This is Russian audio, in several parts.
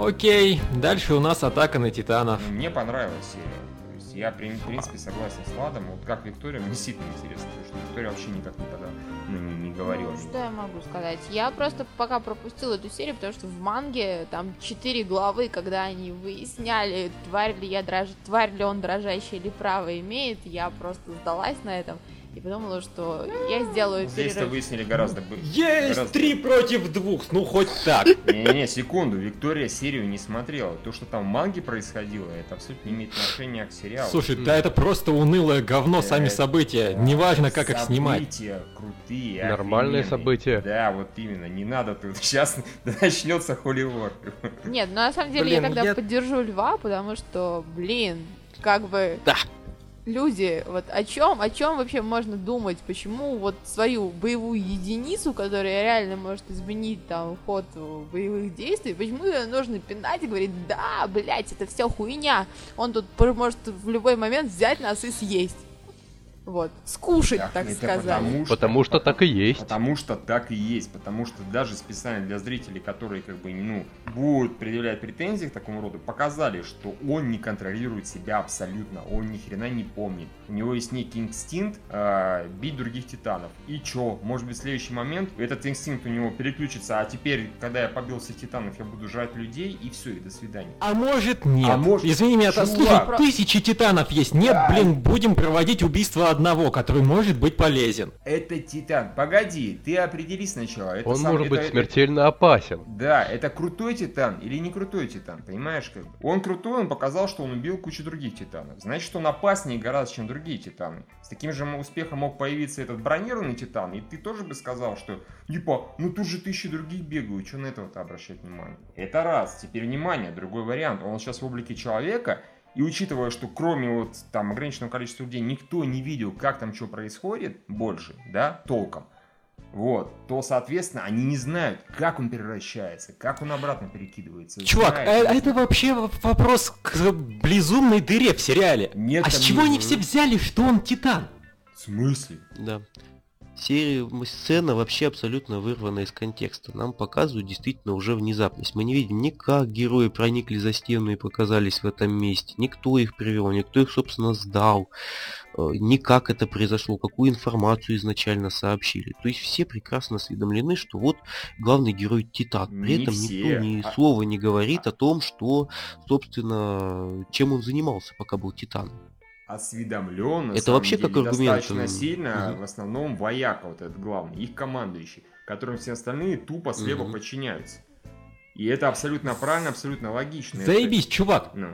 Окей, дальше у нас атака на титанов. Мне понравилась серия. То есть я, в принципе, согласен с Владом. Вот как Виктория, мне действительно интересно, потому что Виктория вообще никак не подала, ну, не, не говорила. Ну, что я могу сказать? Я просто пока пропустила эту серию, потому что в манге там четыре главы, когда они выясняли, тварь ли я дрож... тварь ли он дрожащий или право имеет, я просто сдалась на этом и подумала, что я сделаю Здесь-то перерыв. выяснили гораздо бы- Есть гораздо- три против двух, ну хоть так. Не-не-не, секунду, Виктория серию не смотрела. То, что там в манге происходило, это абсолютно не имеет отношения к сериалу. Слушай, да это просто унылое говно, сами события. Неважно, как их снимать. События крутые, Нормальные события. Да, вот именно, не надо тут. Сейчас начнется холивор. Нет, ну на самом деле я тогда поддержу Льва, потому что, блин, как бы... Да. Люди, вот о чем, о чем вообще можно думать? Почему вот свою боевую единицу, которая реально может изменить там ход боевых действий, почему ее нужно пинать и говорить, да, блядь, это все хуйня, он тут может в любой момент взять нас и съесть. Вот, скушать, Так, так сказать. Потому что, Потому что так и есть. Потому что так и есть. Потому что даже специально для зрителей, которые как бы, ну, будут предъявлять претензии к такому роду, показали, что он не контролирует себя абсолютно. Он ни хрена не помнит. У него есть некий инстинкт э, бить других титанов. И чё? Может быть, в следующий момент этот инстинкт у него переключится, а теперь, когда я побил всех титанов, я буду жрать людей, и все, и до свидания. А может нет. А может- Извини меня, Чувак. слушай, тысячи титанов есть. Нет, блин, будем проводить убийство одного, который может быть полезен. Это титан. Погоди, ты определись сначала. Это Он сам- может это- быть смертельно опасен. Да, это крутой титан или не крутой титан, понимаешь как бы? Он крутой, он показал, что он убил кучу других титанов. Значит, он опаснее гораздо, чем другие титаны. С таким же успехом мог появиться этот бронированный титан, и ты тоже бы сказал, что типа, ну тут же тысячи других бегают, что на этого-то обращать внимание? Это раз. Теперь внимание, другой вариант. Он сейчас в облике человека, и учитывая, что кроме вот там ограниченного количества людей никто не видел, как там что происходит больше, да, толком, вот, то, соответственно, они не знают, как он превращается, как он обратно перекидывается. Чувак, Знает, э, не это вообще вопрос к безумной дыре в сериале. Нет, а с чего не- они все взяли, что он титан? В смысле? Да. Серия, м, сцена вообще абсолютно вырвана из контекста. Нам показывают действительно уже внезапность. Мы не видим ни как герои проникли за стену и показались в этом месте, никто их привел, никто их, собственно, сдал, э, ни как это произошло, какую информацию изначально сообщили. То есть все прекрасно осведомлены, что вот главный герой Титан. При Не этом все. никто ни А- слова не говорит о том, что, собственно, чем он занимался, пока был Титаном. Осведомлен, Это вообще деле, как аргумент, достаточно сильно, мгм. в основном, вояка вот этот главный, их командующий, которым все остальные тупо слепо Мгм. подчиняются. И это абсолютно правильно, абсолютно логично. Заебись, чувак. Это- ну.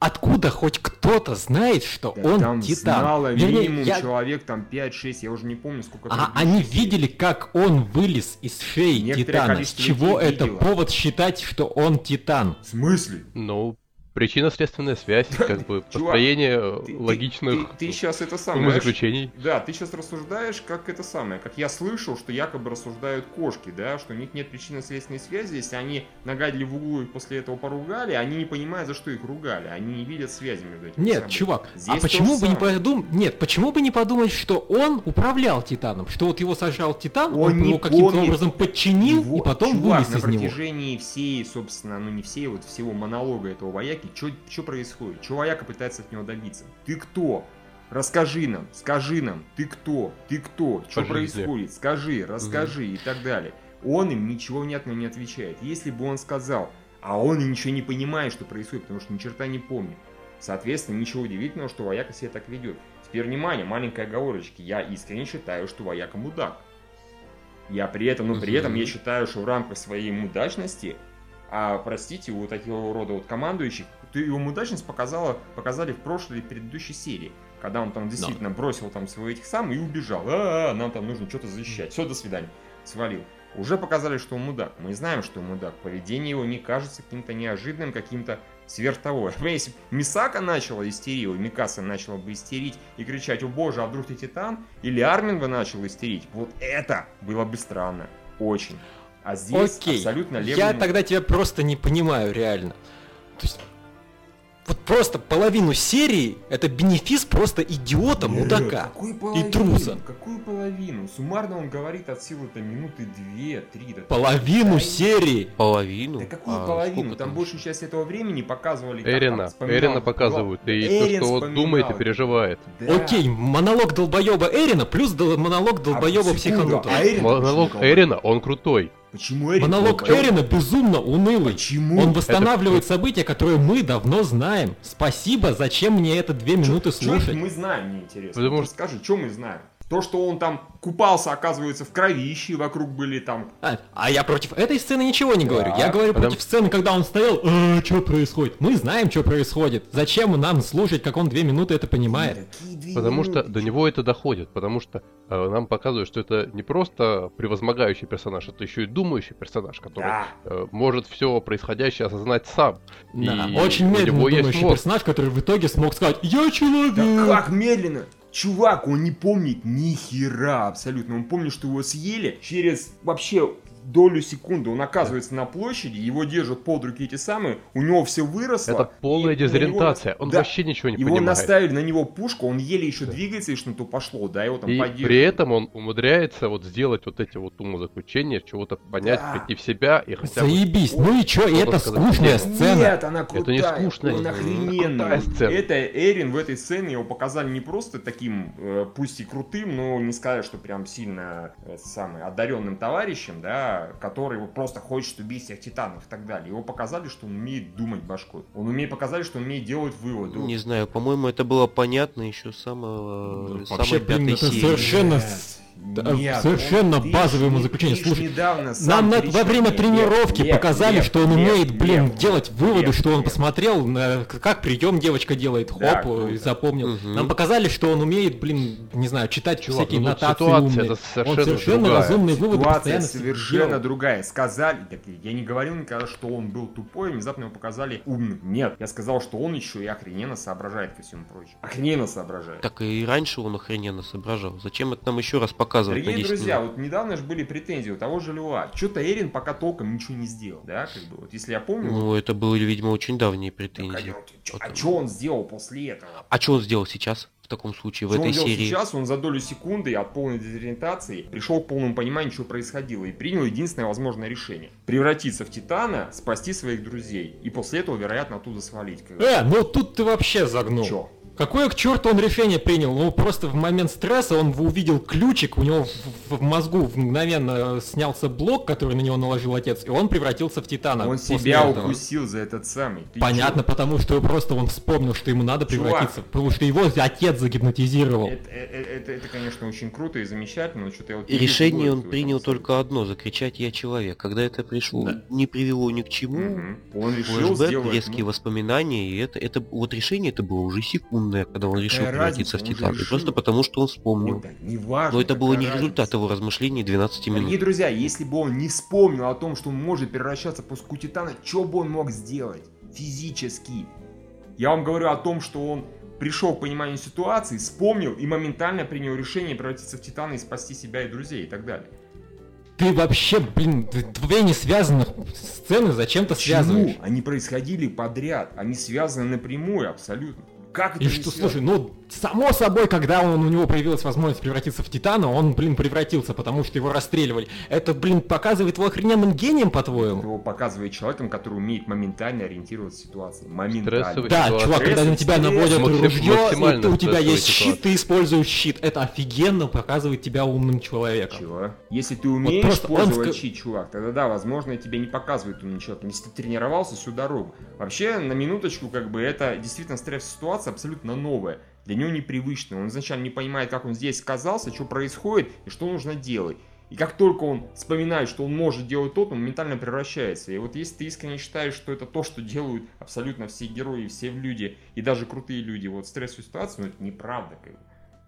Откуда хоть кто-то знает, что Да он там титан? знало Вернее, минимум я- человек там 5-6, я уже не помню сколько. А они серий. видели, как он вылез из шеи Некоторое Титана. С чего это видело. повод считать, что он Титан? В смысле? Ну, причинно-следственная связь, как бы Чувак, построение Ты- ты- логичных Ты, сейчас это самое. знаешь, умозаключений. Да, ты сейчас рассуждаешь, как это самое, как я слышал, что якобы рассуждают кошки, да, что у них нет причинно-следственной связи, если они нагадили в углу и после этого поругали, они не понимают, за что их ругали, они не видят связи между этим. Нет, чувак, Здесь а почему бы не подумать... Нет, почему бы не подумать, что он управлял Титаном? Что вот его сожрал Титан, Он он, не его каким-то образом подчинил Его- и потом чувак, на из него. протяжении всей, собственно, ну не всей, вот всего монолога этого вояки, что происходит? Что вояка пытается от него добиться? Ты кто? Расскажи нам, скажи нам, ты кто, ты кто, что происходит, скажи, расскажи и так далее. Он им ничего внятно не отвечает. Если бы он сказал, а он и ничего не понимает, что происходит, потому что ни черта не помнит. Соответственно, ничего удивительного, что вояка себя так ведет. Теперь внимание, маленькая оговорочка. Я искренне считаю, что вояка мудак. Я при этом, но при этом я считаю, что в рамках своей мудачности, а простите, у такого рода вот командующих, ты его мудачность показала, показали в прошлой и предыдущей серии, когда он там действительно бросил там своих этих сам и убежал. А, нам там нужно что-то защищать. Все, до свидания. Свалил. Уже показали, что он мудак. Мы знаем, что он мудак. Поведение его не кажется каким-то неожиданным, каким-то сверх того. Если бы Мисака начала истерить, Микаса начала бы истерить и кричать, о боже, а вдруг ты титан? Или Армин бы начал истерить, вот это было бы странно. Очень. А здесь Окей, абсолютно левый... я тогда тебя просто не понимаю, реально. То есть, вот просто половину серии это бенефис просто идиота, Нет, мудака. половину? труса. Какую половину? Суммарно он говорит от силы там минуты две, три. Да, Половину Да, серии. Половину? Да какую А половину? сколько Там большую часть этого времени показывали... Эрина, там Эрина показывают, и то, Эрин что он думает и переживает. Да. Окей, монолог долбоеба Эрина плюс дол- монолог долбоеба А, психанутого. а Эрин Монолог Эрина, он крутой. Почему Эрин? Монолог Почему? Эрина безумно унылый. Почему? Он восстанавливает события, которые мы давно знаем. Спасибо, зачем мне это две минуты Чё это слушать? мы знаем, мне интересно. Потому Вот Расскажи, что мы знаем? То, что он там купался, оказывается, в кровище, вокруг были там... А, а я против этой сцены ничего не говорю. Я Так, говорю потому- против сцены, когда он стоял, что происходит? Мы знаем, что происходит. Зачем нам слушать, как он две минуты это понимает? Потому что до него это доходит, потому что э, нам показывают, что это не просто превозмогающий персонаж, это еще и думающий персонаж, который Да. э, может все происходящее осознать сам. Да, И очень медленно думающий мозг. персонаж, который в итоге смог сказать «Я человек!» Да как медленно? Чувак, он не помнит ни хера абсолютно. Он помнит, что его съели через вообще долю секунды. Он оказывается на площади, его держат под руки эти самые, у него все выросло. Это полная него дезориентация, нас- он Да. вообще ничего не Его понимает. наставили на него пушку, он еле еще двигается, и что-то пошло, да, его там И поддерживают. при этом он умудряется вот сделать вот эти вот умозаключения, чего-то понять, Да. прийти в себя и хотя бы... Заебись, ну и чё, это сказать. скучная Нет, сцена. Нет, она крутая. Это не скучная, он это охрененный. крутая сцена. Это Эрин в этой сцене его показали не просто таким, э, пусть и крутым, но не сказать, что прям сильно э, самый одаренным товарищем, да, который вот просто хочет убить всех титанов и так далее. Его показали, что он умеет думать башкой. Он умеет показали, что он умеет делать выводы. Не знаю, по-моему, это было понятно еще с самого, Ну, самой Вообще, блин, это серии. совершенно... Нет, нет, совершенно он- базовое ты ж Слушай, недавно Нам на- во время нет, тренировки нет, показали, нет, что он нет, умеет, блин, нет, делать выводы, нет, что он нет. посмотрел, на- как прием девочка делает, хоп, Да, и запомнил. Мгм. Нам показали, что он умеет, блин, не знаю, читать Чувак, всякие ну нотации ситуация, умные. это Он совершенно совершенно другая. разумные выводы Ситуация совершенно делал. другая. Сказали, так, я не говорил никогда, что он был тупой, внезапно его показали умным. Нет, я сказал, что он еще и охрененно соображает ко всему прочему. Охрененно соображает. Так и раньше он охрененно соображал. Зачем это нам еще раз показывать Дорогие 10 друзья, минут? вот недавно же были претензии у того же Льва. Что-то Эрин пока толком ничего не сделал, да, как бы, вот если я помню, вот, Ну, это были, видимо, очень давние так, претензии. а чё- а что он сделал после этого? А что он сделал сейчас, в таком случае, в Что он этой делал серии? сейчас? Он за долю секунды от полной дезориентации пришел к полному пониманию, что происходило, и принял единственное возможное решение. Превратиться в Титана, спасти своих друзей, и после этого, вероятно, оттуда свалить. Э, ну тут ты вообще загнул. Чё? Какое к черту он решение принял? Ну просто в момент стресса он увидел ключик, у него в, в мозгу мгновенно снялся блок, который на него наложил отец, и он превратился в Титана. Он себя этого. укусил за этот самый. Ты Понятно, чё? потому что просто он вспомнил, что ему надо Чувак. превратиться, потому что его отец загипнотизировал. Это, э- э- это, это, конечно, очень круто и замечательно, но что-то я вот И решение он принял только одно, закричать «Я человек». Когда это пришло, Да. не привело ни к чему, Мгм. Он решил флешбэк, сделать... резкие ну, воспоминания, и это, это вот решение это было уже секундное, когда он решил Какая превратиться в разница, же Титана. Решил. Просто потому, что он вспомнил. вот так, неважно, Но это было не результат разница. его размышлений 12 Дорогие минут. друзья, если бы он не вспомнил о том, что он может превращаться в пуску Титана, что бы он мог сделать физически? Я вам говорю о том, что он пришел к пониманию ситуации, вспомнил и моментально принял решение превратиться в Титана и спасти себя и друзей и так далее. Ты вообще, блин, две не связанных сцены зачем-то связываешь. Почему? Они происходили подряд, они связаны напрямую абсолютно. Как это И что, слушай, ну, само собой, когда он, у него появилась возможность превратиться в Титана, он, блин, превратился, потому что его расстреливали. Это, блин, показывает его охрененным гением, по-твоему? Его показывает человеком, который умеет моментально ориентироваться в ситуации. Моментально. Стрессовый Да, ситуация. чувак, когда на тебя Стресс, наводят максим- ружье, и ты- у тебя есть щит, ситуация. ты используешь щит. Это офигенно показывает тебя умным человеком. Чего? Если ты умеешь просто он пользовать ска- щит, чувак, тогда да, возможно, тебе не показывает умным человеком. Если ты тренировался всю дорогу. Вообще, на минуточку, как бы, это действительно стрессовая ситуация абсолютно новая. Для него непривычная. Он изначально не понимает, как он здесь оказался, что происходит и что нужно делать. И как только он вспоминает, что он может делать то, он моментально превращается. И вот если ты искренне считаешь, что это то, что делают абсолютно все герои, все люди, и даже крутые люди, вот в стрессовой ситуации, ну это неправда. Как бы.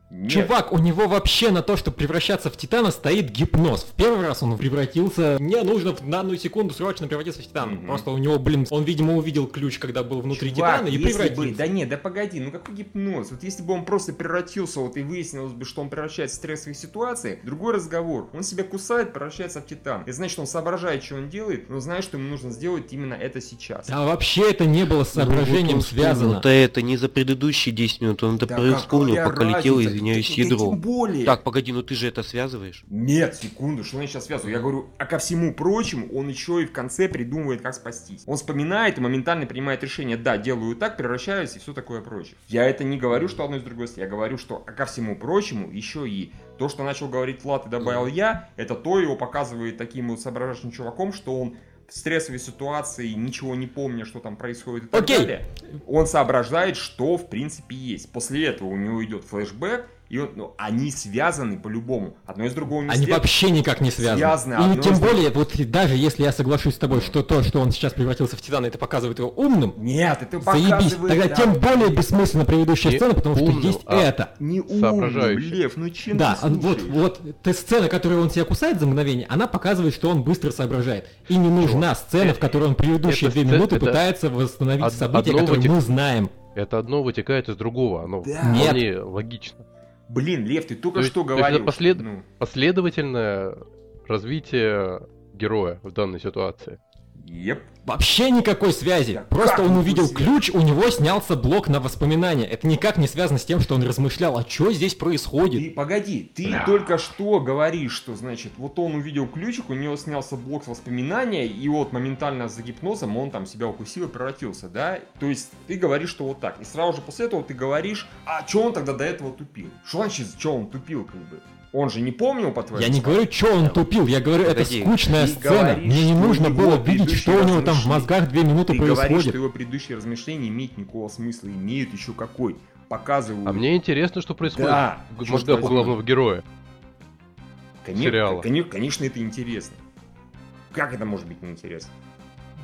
Нет. Чувак, у него вообще на то, чтобы превращаться в Титана, стоит гипноз. В первый раз он превратился... Мне нужно в данную секунду срочно превратиться в Титана. Мгм. Просто у него, блин, он, видимо, увидел ключ, когда был внутри Чувак, Титана, и если превратился. бы, да нет, да погоди, ну какой гипноз? Вот если бы он просто превратился, вот и выяснилось бы, что он превращается в стрессовые ситуации, другой разговор. Он себя кусает, превращается в титан. Это значит, что он соображает, что он делает, но знает, что ему нужно сделать именно это сейчас. Да вообще это не было с соображением Ну, вот он связано. Да это не за предыдущие 10 минут, он это Да какая пока летело, разница? Извиняюсь, Так- ядро. Тем более. Так, погоди, ну ты же это связываешь? Нет, секунду, что я сейчас связываю? Я говорю, а ко всему прочему, он еще и в конце придумывает, как спастись. Он вспоминает и моментально принимает решение, да, делаю так, превращаюсь и все такое прочее. Я это не говорю, что одно из другого. Я говорю, что а ко всему прочему, еще и то, что начал говорить Влад и добавил я, это то его показывает таким вот соображающим чуваком, что он стрессовой ситуации, ничего не помня, что там происходит и так Окей. далее, он соображает, что в принципе есть. После этого у него идет флешбэк, и он, ну, они связаны по-любому. Одно из другого не Они след- вообще никак не связаны. Связаны, и тем из- более, вот даже если я соглашусь с тобой, что то, что он сейчас превратился в Титана, это показывает его умным, Нет, это заебись. показывает... Тогда да, тем более бессмысленна предыдущая Не сцена, потому что умным, есть а это. Не умным, Соображающий. Лев, ну чем Да, ты а вот, вот та сцена, которую он себя кусает за мгновение, она показывает, что он быстро соображает. И не нужна сцена, в которой он предыдущие это две сцена- минуты это пытается восстановить од- события, которые вытек- мы знаем. Это одно вытекает из другого, оно Да. вполне логично. Блин, Лев, ты только То что то есть это говорил. послед- ну, Последовательное развитие героя в данной ситуации. Еп. Вообще никакой связи. Да Просто как он увидел связи? ключ, у него снялся блок на воспоминания. Это никак не связано с тем, что он размышлял, а что здесь происходит. Ты погоди, ты только что говоришь, что значит, вот он увидел ключик, у него снялся блок с воспоминания, и вот моментально за гипнозом он там себя укусил и превратился, да? То есть ты говоришь, что вот так. И сразу же после этого ты говоришь, а что он тогда до этого тупил? Что значит, что он тупил, как бы? Он же не помнил, по-твоему? Я не говорю, что он тупил, я говорю, это скучная сцена. говоришь, Мне не нужно было видеть, что у него там в мозгах две минуты Ты говоришь, происходит. что его предыдущие размышления имеют никакого смысла, имеют еще какой. Показывают. А мне интересно, что происходит Да, в мозгах у главного героя. Конечно, сериала. Конечно, конечно, это интересно. Как это может быть неинтересно?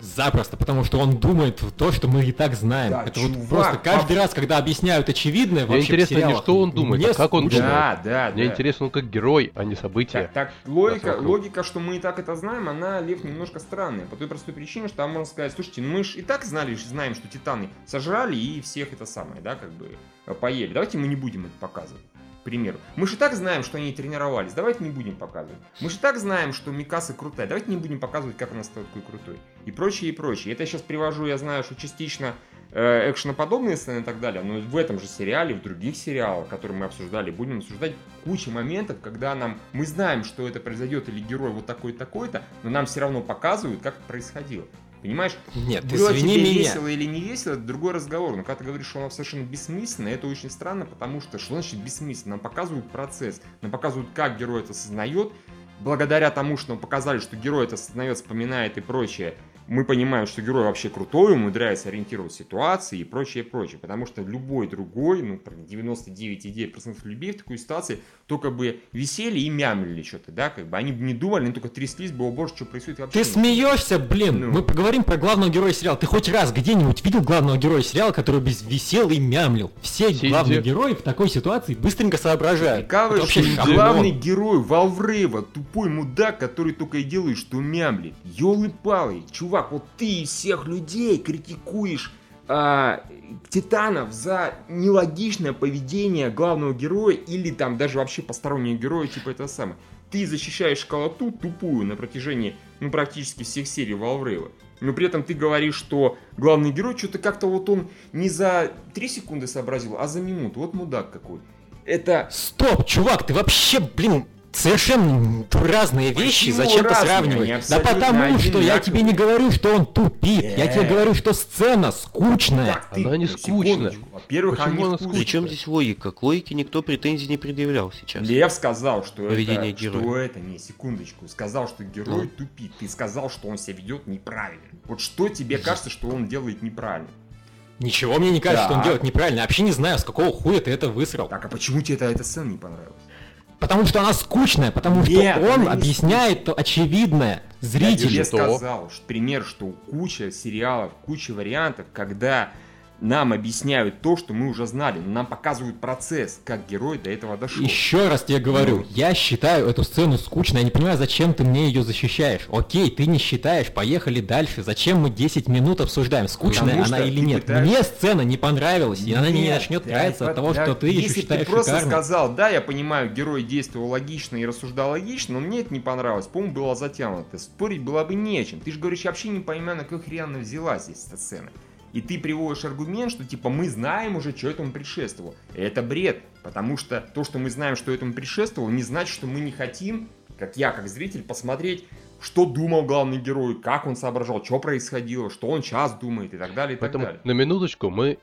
Запросто, потому что он думает в то, что мы и так знаем. Да, это вот чувак, просто каждый а- раз, когда объясняют очевидное, Мне вообще в интересно не что он думает, мне а как он скучно. думает. Да, да, Мне да. интересно, он как герой, а не событие. Так, так, логика, логика, что мы и так это знаем, она, Лев, немножко странная. По той простой причине, что там можно сказать, слушайте, ну мы же и так знали, знаем, что титаны сожрали и всех это самое, да, как бы э, поели. Давайте мы не будем это показывать. К примеру. Мы же так знаем, что они тренировались. Давайте не будем показывать. Мы же так знаем, что Микаса крутая. Давайте не будем показывать, как она стала такой крутой. И прочее, и прочее. Это я сейчас привожу, я знаю, что частично э, экшеноподобные сцены и так далее, но в этом же сериале, в других сериалах, которые мы обсуждали, будем обсуждать куча моментов, когда нам мы знаем, что это произойдет или герой вот такой такой-то, но нам все равно показывают, как это происходило. Понимаешь? Нет, Было извини тебе меня. весело или не весело, это другой разговор. Но когда ты говоришь, что оно совершенно бессмысленно, это очень странно, потому что что значит бессмысленно? Нам показывают процесс, нам показывают, как герой это осознает. Благодаря тому, что нам показали, что герой это осознает, вспоминает и прочее, мы понимаем, что герой вообще крутой, умудряется ориентировать ситуации и прочее, прочее. Потому что любой другой, ну, 99,9% людей в такой ситуации только бы висели и мямлили что-то, да, как бы. Они бы не думали, они только тряслись бы, о боже, что происходит вообще. Ты смеешься, блин. Ну. Мы поговорим про главного героя сериала. Ты хоть раз где-нибудь видел главного героя сериала, который без висел и мямлил? Все Сидя. главные герои в такой ситуации быстренько соображают. Прикалываешься, вообще главный герой Валврейва, тупой мудак, который только и делает, что мямлит. Ёлы-палы, чувак, вот ты всех людей критикуешь а, Титанов за нелогичное поведение главного героя или там даже вообще постороннего героя, типа это самое. Ты защищаешь школоту тупую на протяжении, ну, практически всех серий Валврейва. Но при этом ты говоришь, что главный герой что-то как-то вот он не за 3 секунды сообразил, а за минуту. Вот мудак какой. Это Стоп, чувак, ты вообще, блин, совершенно разные вещи. Почему Зачем разные? сравниваешь? Они Да потому что я одинаковые. тебе не говорю, что он тупит. Я тебе Э. говорю, что сцена скучная. Так, ты, Она не скучная. Во-первых, Почему она скучная? Причем здесь логика? К логике никто претензий не предъявлял сейчас. Лев сказал, что Поведение это, героя. что это, не, секундочку, сказал, что герой Ну. тупит. Ты сказал, что он себя ведет неправильно. Вот что тебе кажется, что он делает неправильно? Ничего мне не кажется, что он делает неправильно. Я вообще не знаю, с какого хуя ты это высрал. Так, а почему тебе эта, эта сцена не понравилась? Потому что она скучная, потому Нет, что он объясняет то очевидное Я зрителю. тебе что? сказал, что пример, что куча сериалов, куча вариантов, когда нам объясняют то, что мы уже знали. Нам показывают процесс, как герой до этого дошел. Еще раз тебе говорю, Ну. я считаю эту сцену скучной, я не понимаю, зачем ты мне ее защищаешь. Окей, ты не считаешь, поехали дальше. Зачем мы 10 минут обсуждаем, скучная Потому она или нет? пытаешься- Мне сцена не понравилась, и она мне не Нет, начнет да, нравиться от того, да, что ты Если считаешь ты просто шикарной. сказал, да, я понимаю, герой действовал логично и рассуждал логично, но мне это не понравилось. По-моему, было затянуто. Спорить было бы не о чем. Ты же говоришь, я вообще не понимаю, на какой хрен она взялась здесь эта сцена. И ты приводишь аргумент, что типа мы знаем уже, что этому предшествовало. Это бред, потому что то, что мы знаем, что этому предшествовало, не значит, что мы не хотим, как я, как зритель, посмотреть, что думал главный герой, как он соображал, что происходило, что он сейчас думает и так далее, и так Поэтому далее. на минуточку мы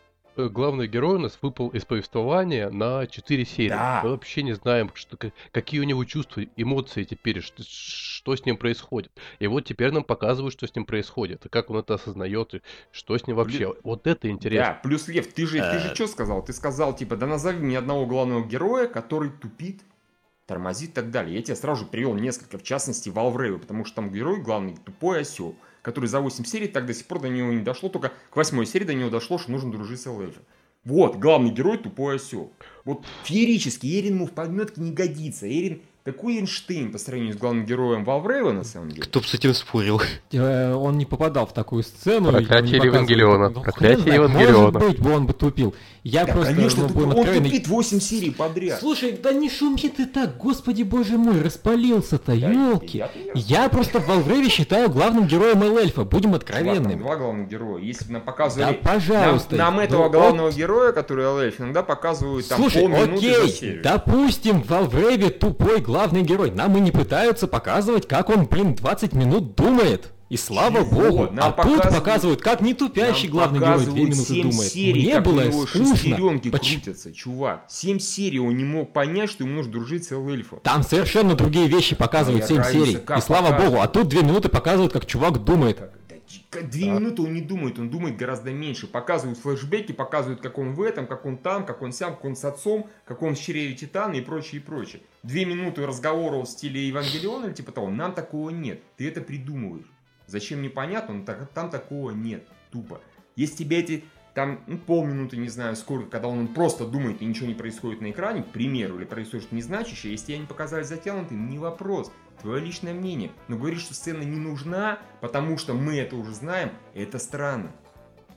главный герой у нас выпал из повествования на 4 серии. Да. Мы вообще не знаем, что, ка- какие у него чувства, эмоции теперь, что, что с ним происходит. И вот теперь нам показывают, что с ним происходит, и как он это осознает, и что с ним вообще. Вот это интересно. Да, плюс Лев, ты же, ты же что сказал? Ты сказал, типа, да назови мне одного главного героя, который тупит, тормозит и так далее. Я тебе сразу же привел несколько, в частности, Валврейва, потому что там герой главный тупой осел, который за 8 серий так до сих пор до него не дошло, только к 8 серии до него дошло, что нужно дружить с Элэфи. Вот, главный герой тупой осел. Вот феерически, Эрин ему в подметке не годится. Эрин такой Эйнштейн по сравнению с главным героем Валврейва, на самом деле. Кто бы с этим спорил? Э, Он не попадал в такую сцену. Проклятие. Евангелиона. Ну, Проклятие Евангелиона. Может быть, бы он бы тупил. Я Да, просто, конечно, ну, он откровенны, тупит 8 серий подряд. Слушай, да не шуми ты так, господи боже мой, распалился-то, Да, елки. я- я- Я просто в Валвреве считаю главным героем Эльфа, будем откровенными. два главных героя. Если бы нам Да, показывали пожалуйста. Нам, нам этого Ну, главного героя, который Эльф, иногда показывают там Слушай, полминуты окей, допустим, в Валвреве тупой главный герой. Нам и не пытаются показывать, как он, блин, 20 минут думает. И слава Чего? богу. Нам а тут показывают- показывают, как не тупящий Нам главный герой две показывают минуты семь думает. серий, Мне было у скучно. шестеренки Поч- крутятся, чувак. Семь серий он не мог понять, что ему нужно дружить с эльфом. Там совершенно другие вещи показывают Моя 7 разница, серий. И слава показывают? богу, а тут две минуты показывают, как чувак думает. Да, Две минуты он не думает, он думает гораздо меньше. Показывают флешбеки, показывают, как он в этом, как он там, как он сям, как он с отцом, как он в чреве Титана и прочее, и прочее. Две минуты разговора в стиле Евангелиона или типа того, нам такого нет. Ты это придумываешь. Зачем непонятно, но так- там такого нет. Тупо. Если тебе эти там ну, полминуты, не знаю сколько, когда он просто думает и ничего не происходит на экране, к примеру, или происходит что-то незначащее, если я не показали затянутым, не вопрос. Твое личное мнение. Но говорить, что сцена не нужна, потому что мы это уже знаем, это странно.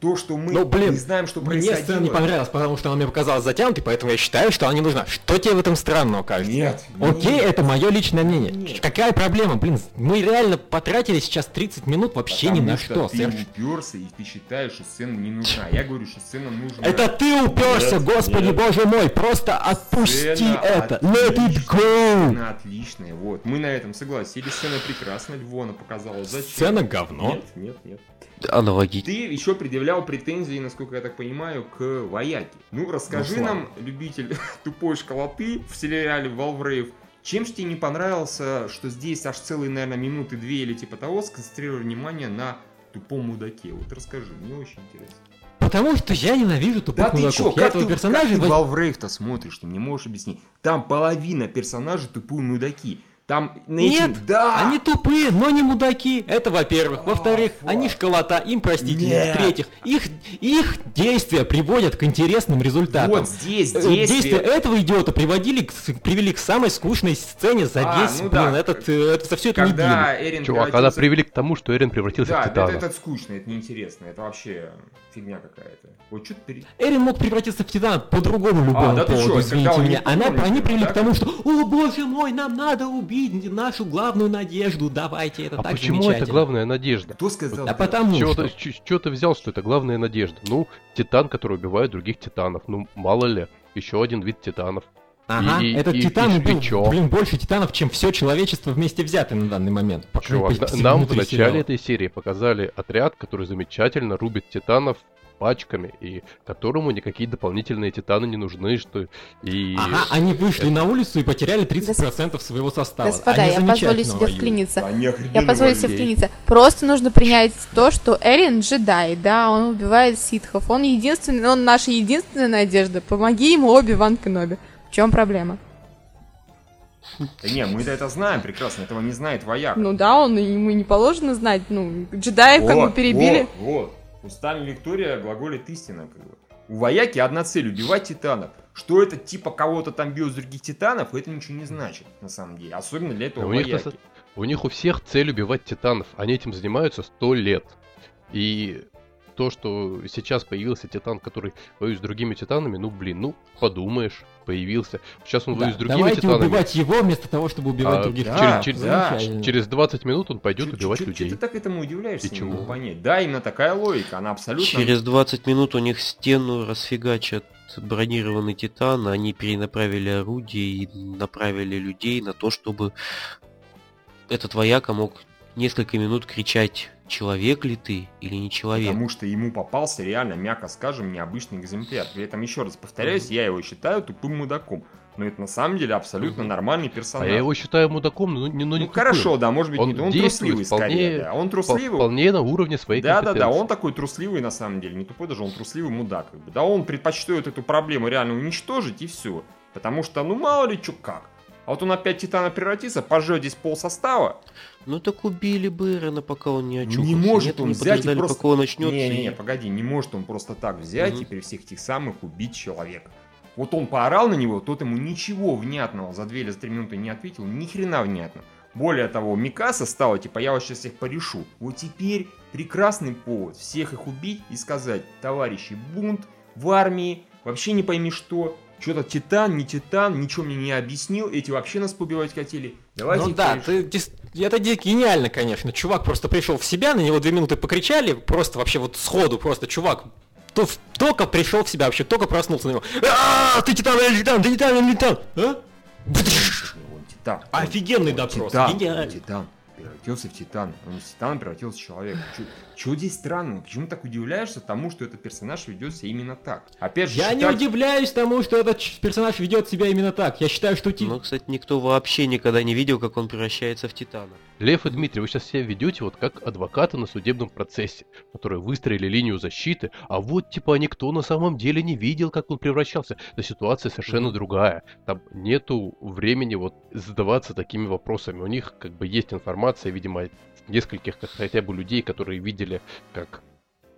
То, что мы Ну, блин, не знаем, что Мне происходило... сцена не понравилась, потому что она мне показалась затянутой, поэтому я считаю, что она не нужна. Что тебе в этом странного кажется? Нет. Окей, нет. это мое личное мнение. Нет. Какая проблема? Блин, мы реально потратили сейчас 30 минут вообще ни Потому на что ты Серж. уперся и ты считаешь, что сцена не нужна. Я говорю, что сцена нужна. Это ты уперся, Нет, господи нет. боже мой, просто отпусти Сцена это. Let it отличная, go. Сцена отличная, вот. Мы на этом согласны. Или сцена прекрасна, Львона показала. Зачем? Сцена говно. Нет, нет, нет. Аналогично. Ты еще предъявлял претензии, насколько я так понимаю, к Вояке. Ну, расскажи Ну, нам, любитель тупой школоты в сериале Валврейв, чем же тебе не понравился, что здесь аж целые, наверное, минуты две или типа того сконцентрировали внимание на тупом мудаке? Вот расскажи, мне очень интересно. Потому что я ненавижу тупых Да ты мудаков. чё, я как этого ты, персонажа как ты воз- Валврейв-то смотришь, ты мне можешь объяснить? Там половина персонажей тупые мудаки. Там на этим- Нет, да! они тупые, но не мудаки. Это во-первых. Во-вторых, вот. они школота, им простительно. Нет. В-третьих, их, их действия приводят к интересным результатам. Вот здесь Э, действие... Действия этого идиота приводили к, привели к самой скучной сцене за А, весь, ну блин, да. этот, э, это, за всю эту неделю. Когда Эрин Чувак, когда превратился- привели к тому, что Эрин превратился Да, в это, Титана. это скучно, это неинтересно, это вообще фигня какая-то. Вот что ты... Эрин мог превратиться в Титана по другому любому А, да поводу, чё, извините меня. Она, помнит, они привели да? к тому, что «О, боже мой, нам надо убить нашу главную надежду, давайте, это А так почему это замечательно». главная надежда? Кто сказал? Да потому Чего что... ты, ч- чё ты взял, что это главная надежда? Ну, титан, который убивает других титанов. Ну, мало ли, еще один вид титанов. Ага, И- этот и- Титан и- чё? блин, больше Титанов, чем все человечество вместе взятое на данный момент. По Чувак, на- нам в начале сериала. этой серии показали отряд, который замечательно рубит титанов пачками, и которому никакие дополнительные титаны не нужны, что и... Ага, они вышли на улицу и потеряли 30% своего состава. Господа, Они я позволю себе воюют. вклиниться. Они Я позволю себе вклиниться. Просто нужно принять то, что Эрин джедай, да, он убивает ситхов. Он единственный, он наша единственная надежда. Помоги ему, Оби-Ван Кеноби. В чем проблема? Да не, мы это знаем прекрасно, этого не знает вояк. Ну да, он ему не положено знать. Ну, джедаев как бы Вот, перебили. Вот, вот. Устами Виктория глаголит истина, как бы. У вояки одна цель убивать титанов. Что это типа кого-то там бьет с других титанов, это ничего не значит, на самом деле. Особенно для этого У них, вояки. са- у них у всех цель убивать титанов. Они этим занимаются сто лет. И то, что сейчас появился титан, который воюет с другими титанами, ну блин, ну подумаешь, появился. Сейчас он Да, воюет с другими давайте титанами. убивать его вместо того, чтобы убивать А, других. да, титанов. через- да. Через 20 минут он пойдет Чё- убивать чё- чё людей. ты так этому удивляешься, И чего? понять. Да, именно такая логика, она абсолютно... Через 20 минут у них стену расфигачат бронированный титан, они перенаправили орудие и направили людей на то, чтобы этот вояка мог несколько минут кричать «Человек ли ты или не человек?» Потому что ему попался реально, мягко скажем, необычный экземпляр. При этом, еще раз повторяюсь, я его считаю тупым мудаком. Но это на самом деле абсолютно нормальный А персонаж. я его считаю мудаком, но не, но не ну хорошо, тупым. да, может быть, Он не он трусливый вполне- скорее. Да. Он трусливый. Вполне на уровне своей Да, да, да, он такой трусливый на самом деле, не тупой даже, он трусливый мудак. Как бы. Да, он предпочтет эту проблему реально уничтожить и все. Потому что, ну мало ли что как. А вот он опять Титана превратится, пожжет здесь пол состава. Ну так убили бы Эрена, пока он не очухался. Не может Нет, он взять и просто... пока он начнется. Не-не-не, и- погоди, не может он просто так взять Мгм. и при всех этих самых убить человека. Вот он поорал на него, тот ему ничего внятного за две или за три минуты не ответил, ни хрена внятно. Более того, Микаса стала, типа, я вас сейчас всех порешу. Вот теперь прекрасный повод всех их убить и сказать, товарищи, бунт в армии, вообще не пойми что, что-то Титан, не Титан, ничего мне не объяснил, эти вообще нас побивать хотели. Давайте Ну да, порешим». ты, это ге- гениально, конечно. Чувак просто пришел в себя, на него две минуты покричали, просто вообще вот сходу, просто чувак то- только пришел в себя, вообще только проснулся на него. А, ты титан или титан, ты титан или титан, а? Он Титан. Офигенный допрос, Титан, гениально. Титан. Превратился в Титан. Он из Титана превратился в человека. Чего здесь странного? Почему так удивляешься тому, что этот персонаж ведет себя именно так? Опять же, Я не считать- удивляюсь тому, что этот персонаж ведет себя именно так. Я считаю, что ти- Но, кстати, никто вообще никогда не видел, как он превращается в Титана. Лев и Дмитрий, вы сейчас себя ведете вот как адвокаты на судебном процессе, которые выстроили линию защиты, а вот типа никто на самом деле не видел, как он превращался. Да ситуация совершенно другая. Там нету времени вот задаваться такими вопросами. У них как бы есть информация, видимо, нескольких как хотя бы людей, которые видели, как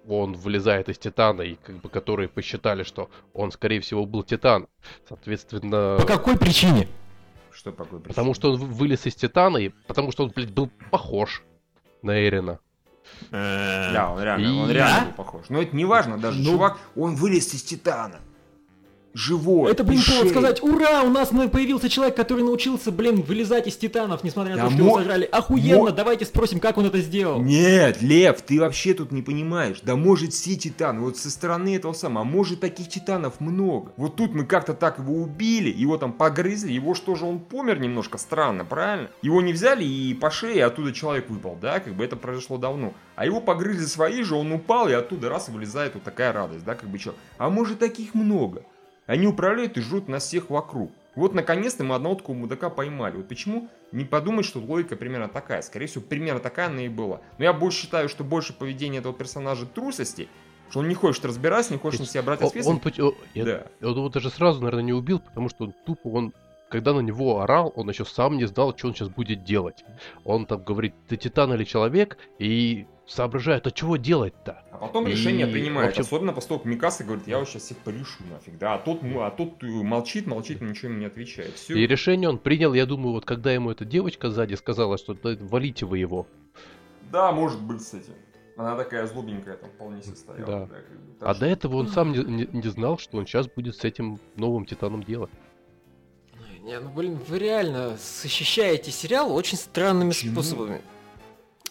он вылезает из Титана, и как бы которые посчитали, что он, скорее всего, был Титан. Соответственно... По какой причине? Что по какой причине? Потому что он вы- вылез из Титана, и потому что он, блядь, был похож на Эрина. Да, он реально, он реально был похож. Но это не важно, даже Ну- чувак, он вылез из Титана. Живой. Это, блин, повод сказать, ура, у нас на- появился человек, который научился, блин, вылезать из титанов, несмотря на Да то, что его мо- сожрали. Охуенно, мо- давайте спросим, как он это сделал. Нет, Лев, ты вообще тут не понимаешь. Да может все титаны, вот со стороны этого самого, а может таких титанов много. Вот тут мы как-то так его убили, его там погрызли, его что же он помер немножко странно, правильно? Его не взяли и по шее оттуда человек выпал, да, как бы это произошло давно. А его погрызли свои же, он упал и оттуда раз вылезает вот такая радость, да, как бы что. А может таких много? Они управляют и жрут нас всех вокруг. Вот наконец-то мы одного такого мудака поймали. Вот почему не подумать, что логика примерно такая. Скорее всего, примерно такая она и была. Но я больше считаю, что больше поведение этого персонажа трусости, что он не хочет разбираться, не хочет на себя брать ответственность. Он, пот- о, я- Да. он его даже сразу, наверное, не убил, потому что он тупо, он, когда на него орал, он еще сам не знал, что он сейчас будет делать. Он там говорит, ты титан или человек, и соображает, а чего делать-то? А потом И решение принимает. вообще- Особенно после того, как Микаса говорит, я вот сейчас всех порешу нафиг. Да, а тот, а тот молчит, молчит, ничего ему не отвечает. Все. И решение он принял, я думаю, вот когда ему эта девочка сзади сказала, что «Да валите вы его. Да, может быть, кстати. Она такая злобненькая там вполне себе стояла. Да. как бы. Так А что- до этого он сам не, не- не знал, что он сейчас будет с этим новым титаном делать. Не, ну блин, вы реально защищаете сериал очень странными Почему? способами.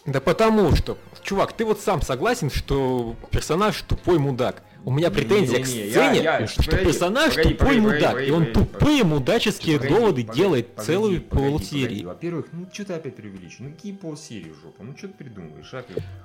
Да потому что, чувак, ты вот сам согласен, что персонаж тупой мудак. У меня претензия к Не-не-не, сцене, я- я- что погоди, персонаж погоди, тупой погоди, мудак, погоди, и он погоди, тупые мудаческие Погоди, доводы погоди, делает погоди, целую погоди, погоди. Во-первых, ну что ты опять преувеличишь? Ну какие полсерии жопа? Ну что ты придумываешь, а?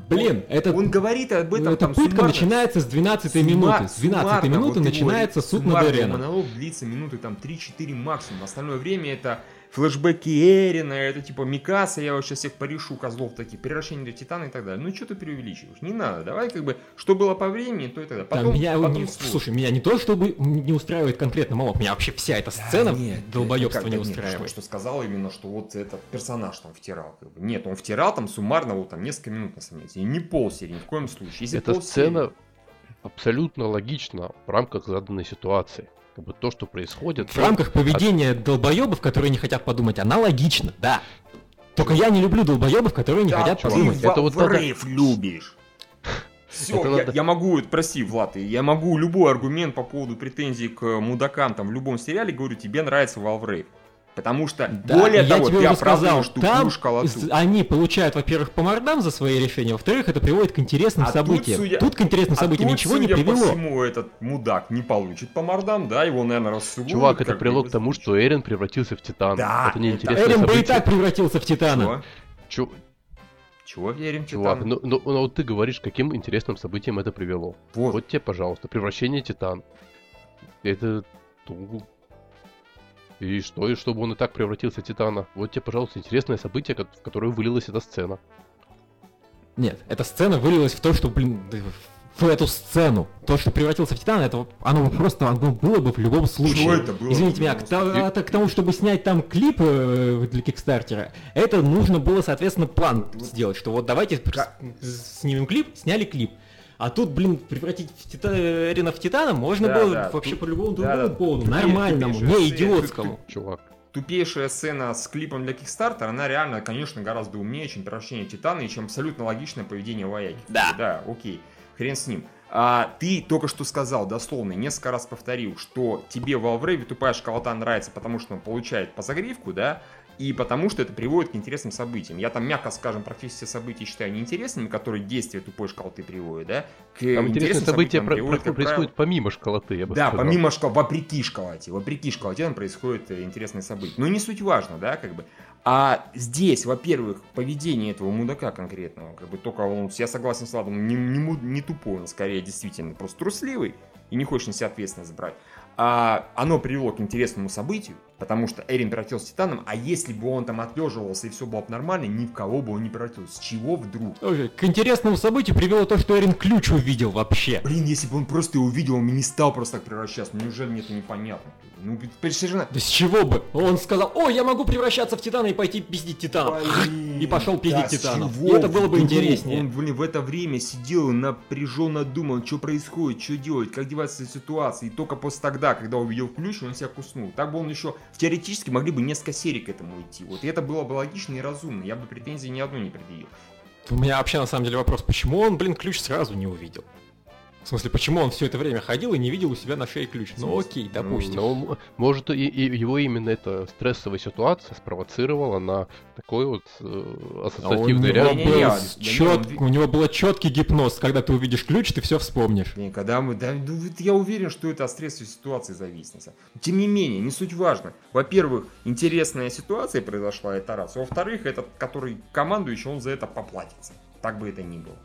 Блин, это, Он говорит об этом эта там пытка суммарно. начинается с 12 Сумма- минуты. С 12 суммарно, минуты вот начинается суд над суммарный Эреном. монолог длится минуты там 3-4 максимум. Остальное время это флешбеки Эрина, это типа Микаса, я вот сейчас всех порешу, козлов таких, превращение до Титана и так далее. Ну что ты преувеличиваешь? Не надо, давай как бы, что было по времени, то и тогда. Да, Потом, меня, потом не- слушай. меня не то, чтобы не устраивает конкретно Молок, меня вообще вся эта сцена Да нет, долбоебства это не как- нет, устраивает. Что, что сказал именно, что вот этот персонаж там втирал. Как бы. Нет, он втирал там суммарно вот там несколько минут на самом деле. И не полсерии, ни в коем случае. Если Эта полсерии- сцена абсолютно логична в рамках заданной ситуации. Как бы то, что происходит... В рамках поведения долбоебов, которые не хотят подумать, она логична, да. Только я не люблю долбоебов, которые не Да, хотят ты подумать. в- Это вот в надо- рейв любишь. Все, Это я, надо- я могу, прости, Влад, я могу любой аргумент по поводу претензий к мудакам там в любом сериале, говорю, тебе нравится Rave. Потому что, Да, более я того, тебе ты уже сказал, оправдываешь тупую там школоту. они получают, во-первых, по мордам за свои решения, во-вторых, это приводит к интересным А тут, событиям. судя- Тут к интересным А событиям тут, ничего не судя по привело. всему, этот мудак не получит по мордам, да, его, наверное, рассугубят. Чувак, это привело к тому, что Эрин превратился в Титана. Да, это не это- интересное Эрин бы и событие. так превратился в Титана. Чего? Чу- Чего верим, Чувак, Титан? ну, ну, ну вот ты говоришь, каким интересным событием это привело. Вот. Вот тебе, пожалуйста, превращение Титан. Это... И что, и чтобы он и так превратился в Титана? Вот тебе, пожалуйста, интересное событие, в которое вылилась эта сцена. Нет, эта сцена вылилась в то, что, блин, в эту сцену. То, что превратился в Титана, это оно бы просто оно было бы в любом случае. Чего это было? Извините меня, к, а, так к тому, чтобы снять там клип э, для Кикстартера, это нужно было, соответственно, план сделать, что вот давайте Как- снимем клип, сняли клип. А тут, блин, превратить в Тита- Эрина в Титана можно Да, было да, вообще тут- по любому другому да, поводу, тупее- нормальному, тупейшая не идиотскому. Чувак. Тупейшая сцена с клипом для Kickstarter, она реально, конечно, гораздо умнее, чем превращение Титана, и чем абсолютно логичное поведение Ваяки. Да. Да, окей. Хрен с ним. А ты только что сказал, дословно, несколько раз повторил, что тебе в Rave тупая школота нравится, потому что он получает по загривку, да, и потому что это приводит к интересным событиям. Я там, мягко скажем, практически все события считаю неинтересными, которые действия тупой школоты приводят, да. К Там интересные события про- приводит, про- как правило, происходят помимо школоты, я бы да, сказал. помимо школ, вопреки школоте, вопреки школоте там происходят э, интересные события. Но не суть важно, да, как бы. А здесь, во-первых, поведение этого мудака конкретного, как бы только он, я согласен с Владом, не, не, не тупой, он скорее действительно просто трусливый и не хочет на себя ответственность брать. А оно привело к интересному событию, потому что Эрин превратился в Титаном, а если бы он там отлеживался и все было бы нормально, ни в кого бы он не превратился. С чего вдруг? К интересному событию привело то, что Эрин ключ увидел вообще. Блин, если бы он просто его увидел, он бы не стал просто так превращаться. Ну, неужели мне это непонятно? Ну, совершенно... Да с чего бы? Он сказал, о, я могу превращаться в Титана и пойти пиздить Титанов. Блин, И пошел пиздить да чего И это было бы вдруг? интереснее. Он, блин, в это время сидел напряженно думал, что происходит, что делать, как деваться из ситуации. И только после тогда, когда увидел ключ, он себя куснул. Так бы он еще, теоретически, могли бы несколько серий к этому идти. Вот и это было бы логично и разумно. Я бы претензий ни одной не предъявил. У меня вообще на самом деле вопрос, почему он, блин, ключ сразу не увидел? В смысле, почему он все это время ходил и не видел у себя на шее ключ? Ну окей, допустим. Ну, м- может, и, и его именно эта стрессовая ситуация спровоцировала на такой вот э, А ассоциативный него, ряд. Не-не-не, был я- чёт- я- у него был четкий гипноз. Когда ты увидишь ключ, ты все вспомнишь. Блин, когда мы, да, ну, я уверен, что это от стрессовой ситуации зависит. Тем не менее, не суть важно. Во-первых, интересная ситуация произошла, это раз. Во-вторых, этот, который командующий, он за это поплатится. Так бы это ни было.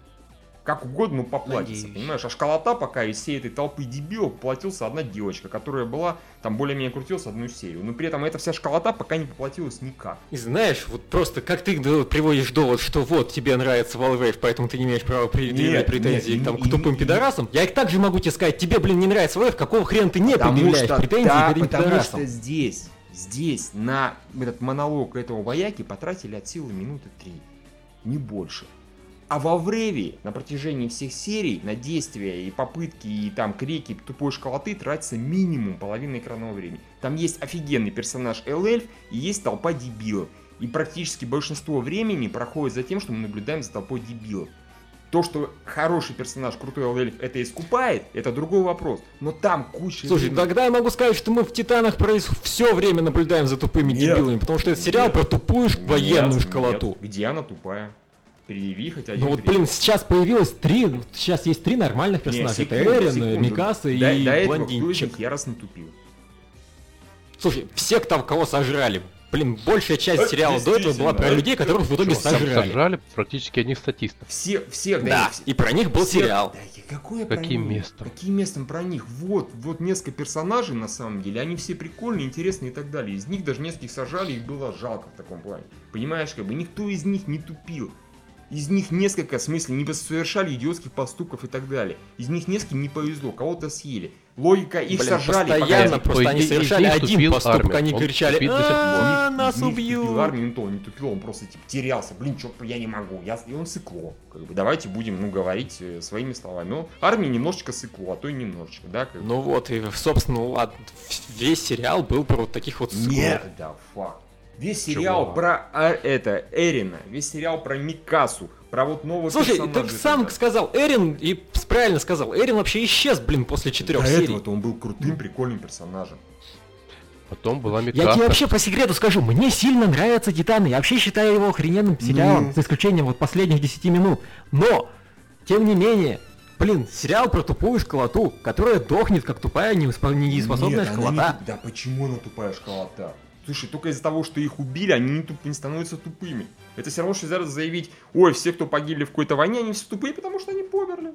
Как угодно, но поплатится, Надеюсь. понимаешь? А школота пока из всей этой толпы дебилов поплатился одна девочка, которая была, там более-менее крутилась одну серию. Но при этом эта вся школота пока не поплатилась никак. И знаешь, вот просто как ты приводишь довод, что вот тебе нравится Valve, поэтому ты не имеешь права предъявлять Нет, претензии нет, там, и- к тупым и- пидорасам, я их также могу тебе сказать, тебе, блин, не нравится Valve, какого хрена ты не Потому предъявляешь что, претензии да, к этим потому пидорасам? что здесь, здесь на этот монолог этого вояки потратили от силы минуты три. Не больше. А во Вреве на протяжении всех серий на действия и попытки, и там крики тупой школоты тратится минимум половины экранного времени. Там есть офигенный персонаж Эл-Эльф и есть толпа дебилов. И практически большинство времени проходит за тем, что мы наблюдаем за толпой дебилов. То, что хороший персонаж, крутой Эл-Эльф, это искупает, это другой вопрос. Но там куча... Слушай, времени. тогда я могу сказать, что мы в Титанах все время наблюдаем за тупыми Нет. дебилами, потому что это сериал Нет. про тупую военную Нет, школоту. нет. Где она тупая? Предъяви один Ну вот, блин, сейчас появилось три, сейчас есть три нормальных персонажа. это секунду, Эрин, секунду. Микаса и до, этого блондинчик. яростно тупил? Слушай, все, кто, кого сожрали, блин, большая часть Это сериала до этого была про людей, которых в итоге там сожрали. сожрали практически одних статистов. Все, всех, да, Да, все- и про них был все- сериал. Да, какое про Каким них? местом? Каким местом про них? Вот, вот несколько персонажей на самом деле, они все прикольные, интересные и так далее. Из них даже нескольких сажали, их было жалко в таком плане. Понимаешь, как бы никто из них не тупил. Из них несколько, в смысле, не совершали идиотских поступков и так далее. Из них нескольким не повезло, кого-то съели. Логика их Блин, сожрали. постоянно пока- просто они совершали один поступок, армия. они Он кричали. «А, нас них тупил убьют. армию, то, не тупил, он просто типа терялся. Блин, чё, я не могу. Я... И он сыкло. Как бы, давайте будем, ну, говорить э, своими словами. Ну, армия немножечко сыкло, а то и немножечко, да? Как. Ну вот, и, собственно, ладно, весь сериал был про вот таких вот сыклов. Нет, да, факт. Весь сериал Чего? про а, это Эрина, весь сериал про Микасу, про вот нового Слушай, персонажа ты сам сказал, Эрин, и правильно сказал, Эрин вообще исчез, блин, после четырех До серий. этого-то он был крутым, прикольным персонажем. Потом была Я Микаса. тебе вообще по секрету скажу, мне сильно нравятся Титаны, я вообще считаю его охрененным сериалом, Ну. за исключением вот последних 10 минут. Но, тем не менее, блин, сериал про тупую школоту, которая дохнет, как тупая недееспособная Нет, не школота. туп- Да почему она тупая школота? Слушай, только из-за того, что их убили, они не, туп- не становятся тупыми. Это все равно, что заявить, ой, все, кто погибли в какой-то войне, они все тупые, потому что они померли.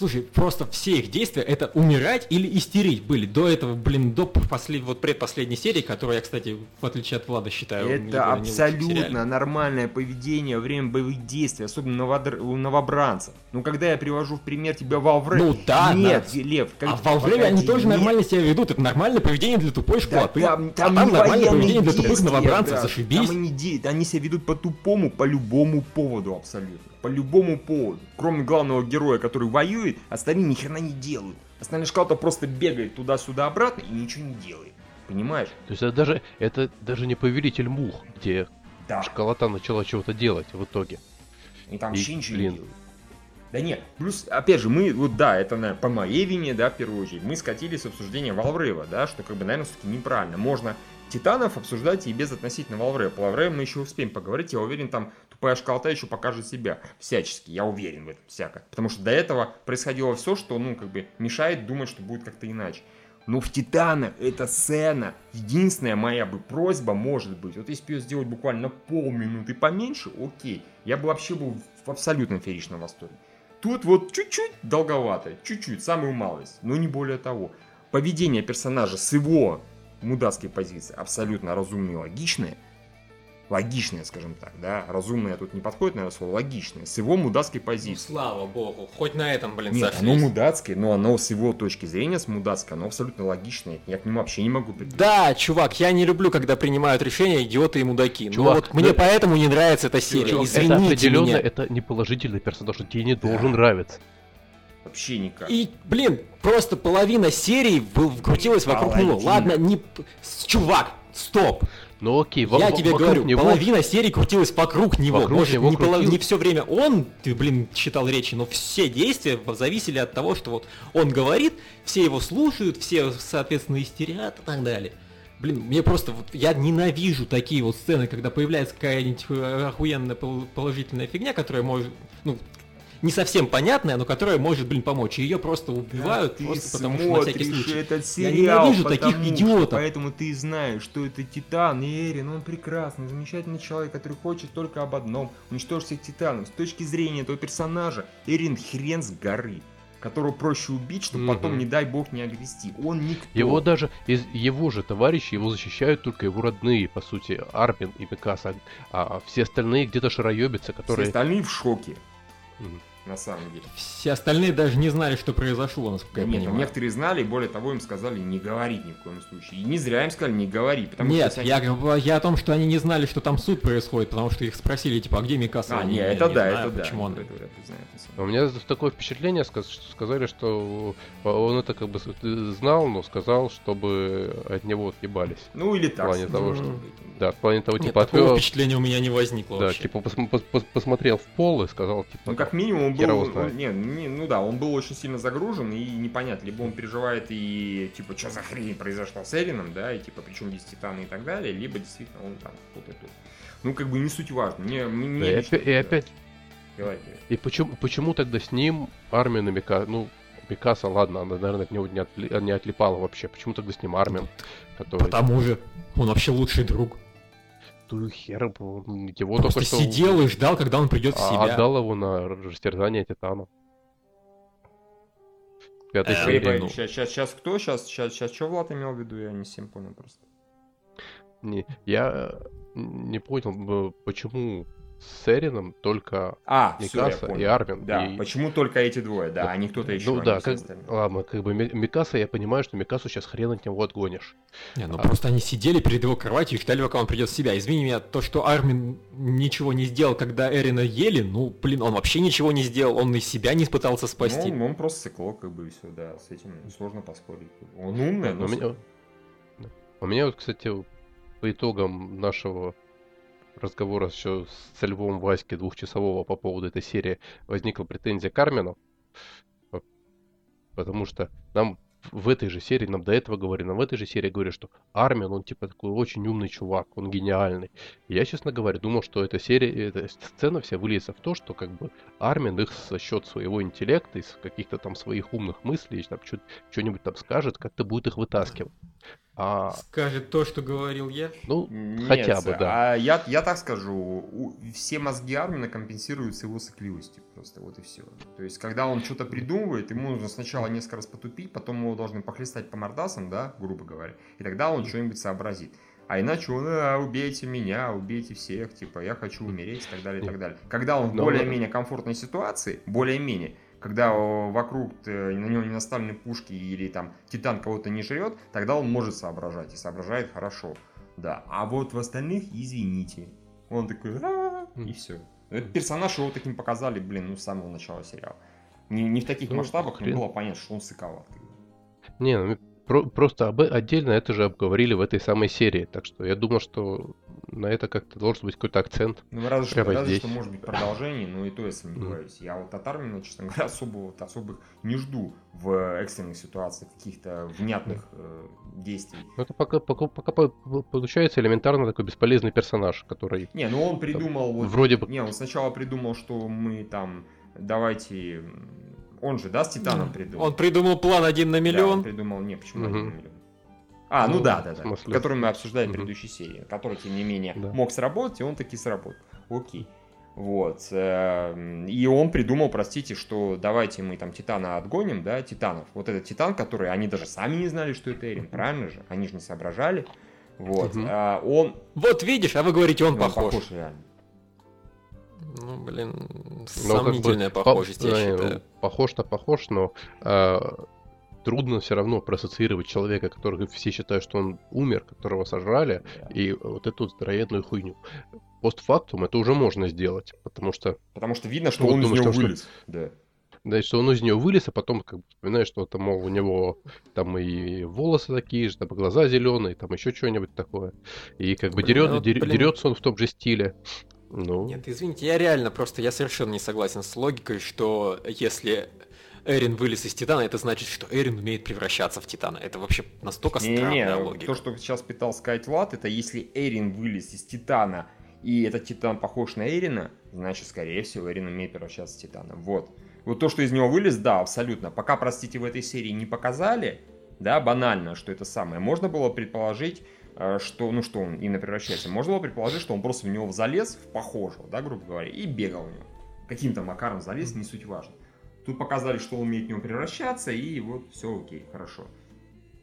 Слушай, просто все их действия это умирать или истерить были. До этого, блин, до послед... вот предпоследней серии, которую я, кстати, в отличие от Влада считаю. Это абсолютно нормальное поведение во время боевых действий, особенно новодр- у новобранцев. Ну, когда я привожу в пример тебя Валвре... Ну да, Нет, да. Лев, как- А в Валвреве они тоже нет. нормально себя ведут. Это нормальное поведение для тупой Да, школоты. там, а там там нормальное поведение для тупых действия, новобранцев, брат. зашибись. Там они, де- они себя ведут по-тупому, по любому поводу абсолютно. По любому поводу. Кроме главного героя, который воюет, остальные ни хрена не делают. Остальная шкала просто бегает туда-сюда обратно и ничего не делает. Понимаешь? То есть это даже, это даже не повелитель мух, где Да. школота начала чего-то делать в итоге. И там вообще ничего блин. не делают. Да нет, плюс, опять же, мы, вот да, это, наверное, по моей вине, да, в первую очередь, мы скатились с обсуждения Валврейва, да, что, как бы, наверное, все-таки неправильно. Можно Титанов обсуждать и без относительно Валврейва. По Валврейву мы еще успеем поговорить, я уверен, там тупая шкалта еще покажет себя всячески, я уверен в этом всяко. Потому что до этого происходило все, что, ну, как бы, мешает думать, что будет как-то иначе. Но в Титанах эта сцена, единственная моя бы просьба может быть, вот если бы ее сделать буквально полминуты поменьше, окей, я бы вообще был в абсолютном фееричном восторге. Тут вот чуть-чуть долговато, чуть-чуть, самую малость, но не более того. Поведение персонажа с его мудацкой позиции абсолютно разумное и логичное, логичное, скажем так, да, разумное тут не подходит, наверное, слово логичное, с его мудацкой Ну, позиции. слава богу, хоть на этом, блин, Нет, сошлись. оно мудацкое, но оно с его точки зрения, с мудацкой, оно абсолютно логичное. Я к нему вообще не могу прийти. Да, чувак, я не люблю, когда принимают решения идиоты и мудаки. Чувак, вот мне да- поэтому не нравится эта серия. Чувак, Извините это определенно, меня. это не положительный персонаж, он тебе не должен нравиться. Вообще никак. И, блин, просто половина серии был- крутилась вокруг него. Ладно, не... Чувак, стоп. Ну окей, во- Я тебе говорю, него- половина серии крутилась вокруг него. Вокруг Может, него не, поло- крутил- не все время он, ты, блин, читал речи, но все действия зависели от того, что вот он говорит, все его слушают, все, соответственно, истерят и так далее. Блин, мне просто, вот, я ненавижу такие вот сцены, когда появляется какая-нибудь э, охуенная пол- положительная фигня, которая может, ну, не совсем понятная, но которая может, блин, помочь. И ее просто убивают, Ты просто потому что на всякий случай. этот Я сериал, ненавижу таких что- идиотов. Поэтому ты знаешь, что это Титан, и Эрин, он прекрасный, замечательный человек, который хочет только об одном, уничтожить всех Титанов. С точки зрения этого персонажа, Эрин хрен с горы, которого проще убить, чтобы Мгм. потом, не дай бог, не огрести. Он никто. Его даже из его же товарищей его защищают только его родные, по сути, Армин и Микаса, а все остальные где-то шароебятся, Все которые... остальные в шоке, Мгм. На самом деле. Все остальные даже не знали, что произошло, насколько я Нет, понимаю. некоторые знали, и более того, им сказали не говорить ни в коем случае. И не зря им сказали не говори, потому Нет, что... я, говорю- я о том, что они не знали, что там суд происходит, потому что их спросили, типа, а где Микаса? А, Они, не, «Я это не да, знаю, это да. Почему он... Это на самом У меня такое впечатление, что сказали, что он это как бы знал, но сказал, чтобы от него отъебались. Ну или так. плане того, скажем. Да, в плане того, Нет, типа, такого отвел, впечатления у меня не возникло да, вообще. типа пос- пос- пос- посмотрел в пол и сказал, типа, Ну, как минимум, он был, он- не, не, ну да, он был очень сильно загружен, и непонятно, либо он переживает и, типа, что за хрень произошла с Эрином, да, и, типа, причем здесь Титаны и так далее, либо действительно он там тут и тут. Ну, как бы не суть важно. Мне, мне Да, и, лично- опять, и опять, и почему, почему тогда с ним Армин и Микаса, ну, Микаса, ладно, она, наверное, от него не, отли- не отлипала вообще, почему тогда с ним Армин? который... Потому же он вообще лучший друг. Ну хер, он- его Просто только что сидел и ждал, когда он придет в а, себя. отдал его на растерзание Титана. Пятой Э, серии. ну. сейчас, сейчас, сейчас кто? Сейчас, сейчас, сейчас, что Влад имел в виду? Я не всем понял просто. Не, я не понял, почему с Эрином только А, все, Микаса понял. и Армин. Да, и- почему только эти двое? Да, Да. а не кто-то еще. Ну они да, все как, ладно, как бы Ми- Микаса, я понимаю, что Микасу сейчас хрен от него отгонишь. Не, ну А. просто они сидели перед его кроватью и ждали, пока он придет в себя. Извини меня, то, что Армин ничего не сделал, когда Эрина ели, ну, блин, он вообще ничего не сделал, он и себя не пытался спасти. Ну, он, он просто сыкло, как бы, и все, да, с этим сложно поспорить. Он умный, Но но... у меня, да. у меня вот, кстати, по итогам нашего разговора еще с Львом Васьки двухчасового по поводу этой серии возникла претензия к Армину. По- Потому что нам в этой же серии, нам до этого говорили, нам в этой же серии говорили, что Армин, он типа такой очень умный чувак, он гениальный. Я, честно говоря, думал, что эта серия, эта сцена вся выльется в то, что как бы Армин их за счет своего интеллекта, из каких-то там своих умных мыслей, там что-нибудь там скажет, как-то будет их вытаскивать. А, Скажет то, что говорил я. ну, Нет, хотя бы, да. А я, я так скажу, у- все мозги Армина компенсируются его сыкливостью просто, вот и все. То есть, когда он что-то придумывает, ему нужно сначала несколько раз потупить, потом его должны похлестать по мордасам, да, грубо говоря, и тогда он что-нибудь сообразит. А иначе он, а, убейте меня, убейте всех, типа, я хочу умереть и так далее, и так далее. Когда он в Но- более-менее комфортной ситуации, более-менее, когда вокруг э, на него не наставлены пушки или там Титан кого-то не жрет, тогда он может соображать и соображает хорошо. Да, а вот в остальных, извините. Он такой, и все. Этот персонаж его таким показали, блин, ну с самого начала сериала. Не, не в таких Ну, масштабах, хрен. было понятно, что он сыковат. Не, ну, про- просто об- отдельно это же обговорили в этой самой серии. Так что я думал, что на это как-то должен быть какой-то акцент. Ну, разве что, разве здесь. что может быть продолжение, но и то я сомневаюсь. Я вот от Армина, честно говоря, особо, вот, особых не жду в экстренных ситуациях, каких-то внятных э, действий. Ну, это пока, пока, пока по- получается элементарно такой бесполезный персонаж, который Не, ну он придумал вот... вроде бы... Не, он сначала придумал, что мы там, давайте... Он же, да, с Титаном придумал? Он придумал план один на Да, он миллион. придумал, не, почему Мгм. один на миллион? А, ну, Ну, да, да, да. смысле. Который мы обсуждали в предыдущей серии, который, тем не менее, Да. мог сработать, и он таки сработал. Окей. Вот. эм, И он придумал, простите, что давайте мы там Титана отгоним, да, Титанов. Вот этот Титан, который они даже сами не знали, что это Эрин, правильно же? Они же не соображали. Вот. Мгм. А, Он, Вот видишь, а вы говорите, он он похож. реально. Ну, блин, Ну, как бы сомнительная по- похожесть, я э, считаю. Похож-то похож, но э, трудно все равно проассоциировать человека, который все считают, что он умер, которого сожрали, и вот эту здоровенную хуйню. Постфактум это уже можно сделать, потому что Потому что видно, что Ну, он из думаешь, него что- вылез. Да. Да, что он из нее вылез, а потом как бы вспоминаешь, что там, мол, у него там и волосы такие же, там и глаза зеленые, там еще что-нибудь такое. И как бы Блин, дерет, ну вот, дер- блин. дерется он в том же стиле. Ну, Нет, извините, я реально просто, я совершенно не согласен с логикой, что если Эрин вылез из Титана, это значит, что Эрин умеет превращаться в Титана. Это вообще настолько странная Не-не-не, логика. то, что сейчас пытался сказать Влад, это если Эрин вылез из Титана, и этот Титан похож на Эрина, значит, скорее всего, Эрин умеет превращаться в Титана. Вот. Вот то, что из него вылез, да, абсолютно. Пока, простите, в этой серии не показали, да, банально, что это самое, можно было предположить, э, что, ну, что он именно превращается. Можно было предположить, что он просто в него залез, в похожего, да, грубо говоря, и бегал в него. Каким-то макаром залез, не суть важно. Тут показали, что он умеет в него превращаться, и вот все окей, хорошо.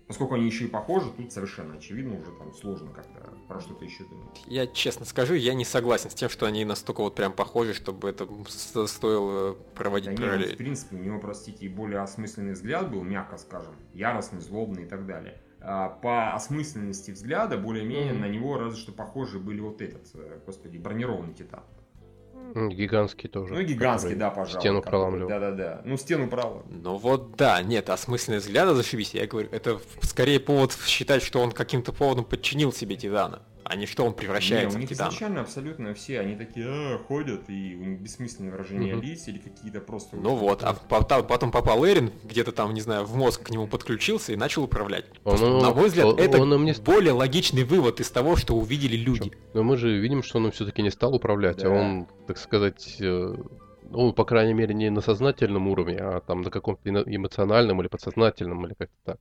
Поскольку они еще и похожи, тут совершенно очевидно, уже там сложно как-то про что-то еще думать. Я честно скажу, я не согласен с тем, что они настолько вот прям похожи, чтобы это стоило проводить Да нет, параллель. в принципе, у него, простите, и более осмысленный взгляд был, мягко скажем, яростный, злобный и так далее. А по осмысленности взгляда, более-менее, Мгм. на него разве что похожи были вот этот, э, господи, бронированный титан. Гигантский тоже. Ну и гигантский, да, пожалуй. Стену проламливал. Да-да-да. Ну, стену проламывал. Ну вот да, нет, осмысленность взгляда зашибись, я говорю, это скорее повод считать, что он каким-то поводом подчинил себе Титана, а не что он Не, превращается у в них Титана. изначально абсолютно все, они такие «А, ходят, и у них бессмысленные выражения Мгм. лиц или какие-то просто... Ну вот, а потом, потом попал Эрин, где-то там, не знаю, в мозг к нему подключился и начал управлять. Он- Просто, на мой взгляд, он- это он им не- более логичный вывод из того, что увидели люди. Но мы же видим, что он все-таки не стал управлять, Да. а он, так сказать, э, ну, по крайней мере, не на сознательном уровне, а там на каком-то эмоциональном или подсознательном, или как-то так.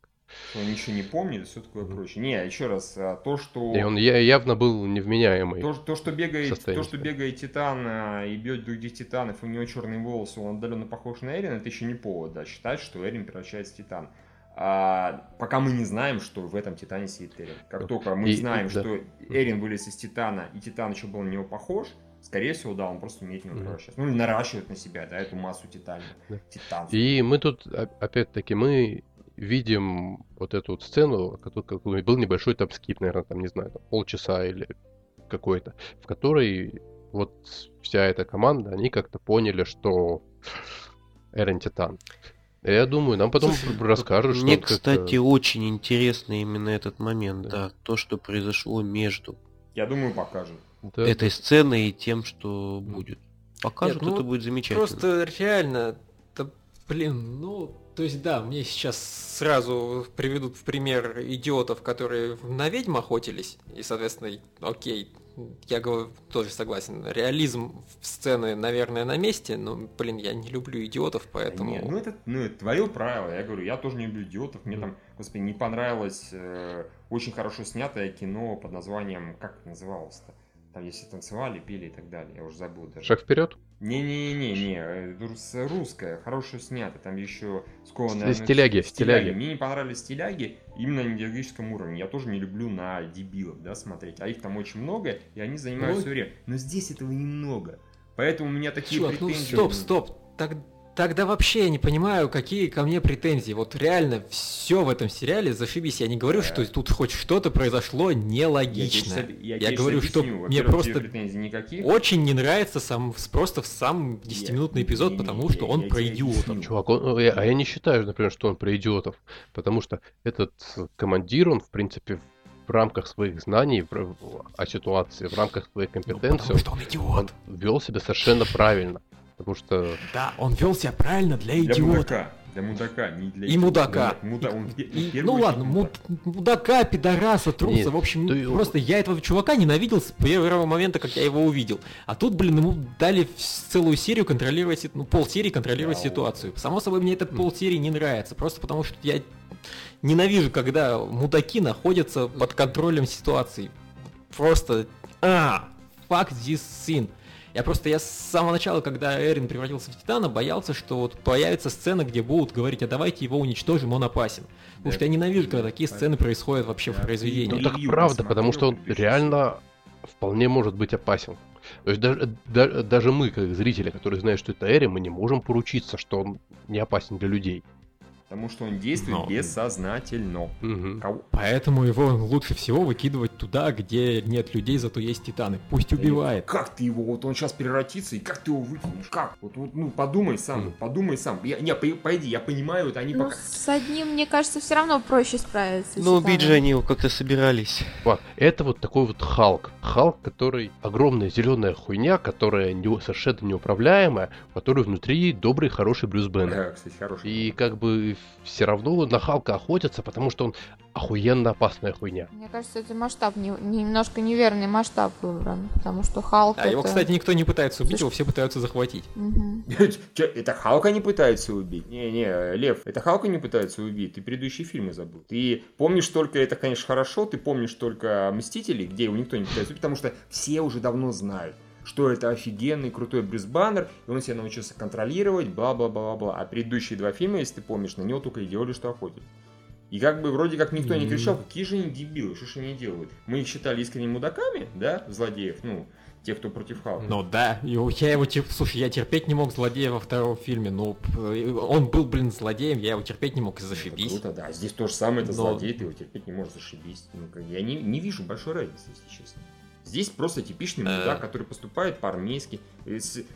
Что он ничего не помнит и все такое прочее. Не, еще раз, а, то, что... И он явно был невменяемый. То, то, что бегает, то, что бегает Титан а, и бьет других Титанов, у него черные волосы, он отдаленно похож на Эрин, это еще не повод, да, считать, что Эрин превращается в Титан. А, пока мы не знаем, что в этом Титане сидит Эрин. Как только мы И- знаем, да. что Эрин вылез из Титана, и Титан еще был на него похож, скорее всего, да, он просто умеет Мгм. превращаться. Ну, или наращивает на себя, да, эту массу Титана. Да. Титан. И мы тут, опять-таки, мы видим вот эту вот сцену, который был небольшой там скип, наверное, там, не знаю, там, полчаса или какой-то, в которой вот вся эта команда, они как-то поняли, что Эрен Титан. Я думаю, нам потом Слушай, расскажут, что Мне, кстати, очень интересно именно этот момент, Да. да. То, что произошло между Я думаю, покажут. Да. этой сценой и тем, что будет. Покажут, Нет, ну, это будет замечательно. Просто реально, да, блин, ну, то есть да, мне сейчас сразу приведут в пример идиотов, которые на ведьм охотились, и, соответственно, окей, я говорю, тоже согласен, реализм в сцены, наверное, на месте, но, блин, я не люблю идиотов, поэтому... Нет, ну это, ну это твое правило. Я говорю, я тоже не люблю идиотов. Мне там, господи, не понравилось э, очень хорошо снятое кино под названием, как это называлось-то? Там, если танцевали, пели и так далее. Я уже забыл даже. Шаг вперед? Не-не-не-не, э, рус- русское, хорошее снято. Там еще скованное... С- стиляги, стиляги. Мне не понравились стиляги именно на идеологическом уровне. Я тоже не люблю на дебилов, да, смотреть. А их там очень много, и они занимают Ой. все время. Но здесь этого немного. Поэтому у меня такие Чувак, ну претензии. стоп, стоп. Так, тогда вообще я не понимаю, какие ко мне претензии. Вот реально все в этом сериале зашибись. Я не говорю, Да. что тут хоть что-то произошло нелогично. Я, тебе Я тебе говорю, что объясню. мне просто никаких. Очень не нравится сам просто в сам 10-минутный Я- эпизод, не- потому не- что я- он я про тебе идиотов. Чувак, он- э, а я не считаю, например, что он про идиотов, потому что этот командир, он, в принципе, в рамках своих знаний в о ситуации, в рамках своей Ну, компетенции, потому что он он идиот. вел себя совершенно правильно. Потому что Да, он вел себя правильно для Для идиота. мудака. Для мудака, не для И идиота. мудака. Муда- он И- первую ну ладно, муд- мудака, пидораса, труса, Нет, в общем, и- просто я этого чувака ненавидел с первого момента, как я его увидел. А тут, блин, ему дали целую серию контролировать, ну, полсерии контролировать Да, ситуацию. Само собой, мне этот полсерии не нравится, просто потому что я ненавижу, когда мудаки находятся под контролем ситуации. Просто, а, fuck this scene. Я просто, я с самого начала, когда Эрин превратился в Титана, боялся, что вот появится сцена, где будут говорить, а давайте его уничтожим, он опасен. Потому что я ненавижу, когда такие сцены происходят вообще в произведении. Ну так правда, потому что он реально вполне может быть опасен. То есть даже, да- даже мы, как зрители, которые знают, что это Эри, мы не можем поручиться, что он не опасен для людей. Потому что он действует Но- бессознательно. Кого- Поэтому его лучше всего выкидывать туда, где нет людей, зато есть титаны. Пусть убивает. Как ты его, вот он сейчас превратится, и как ты его выкинешь? Как? Вот, вот, ну, подумай сам, Мгм. подумай сам. Я, не, по- пойди, я понимаю, вот они Ну, пока... с одним, мне кажется, все равно проще справиться. С убить же они его как-то собирались. Чувак, Это вот такой вот Халк. Халк, который огромная зеленая хуйня, которая не- совершенно неуправляемая, у которой внутри добрый, хороший Брюс Беннер. Да, кстати, хороший. И как бы все равно на Халка охотятся, потому что он охуенно опасная хуйня. Мне кажется, это масштаб, не- немножко неверный масштаб выбран, потому что Халк А его, это- кстати, никто не пытается убить, его все пытаются захватить. Это Халка не пытается убить? Не-не, Лев, это Халка не пытается убить, ты предыдущие фильмы забыл. Ты помнишь только, это, конечно, хорошо, ты помнишь только Мстители, где его никто не пытается убить, потому что все уже давно знают, что это офигенный, крутой Брюс Баннер, и он себя научился контролировать, бла-бла-бла-бла. А предыдущие два фильма, если ты помнишь, на него только и делали, что охотились. И как бы вроде как никто не кричал, какие же они дебилы, что ж они делают. Мы их считали искренними мудаками, да, злодеев, ну, тех, кто против Халка. Ну да, я его. Слушай, я терпеть не мог злодея во втором фильме. Ну, он был, блин, злодеем, я его терпеть не мог, и зашибись. Круто, да. Здесь то же самое, это Но- злодей, ты его терпеть не можешь, зашибись. Ну, как, я не, не вижу большой разницы, если честно. Здесь просто типичный Э. мудак, который поступает по-армейски.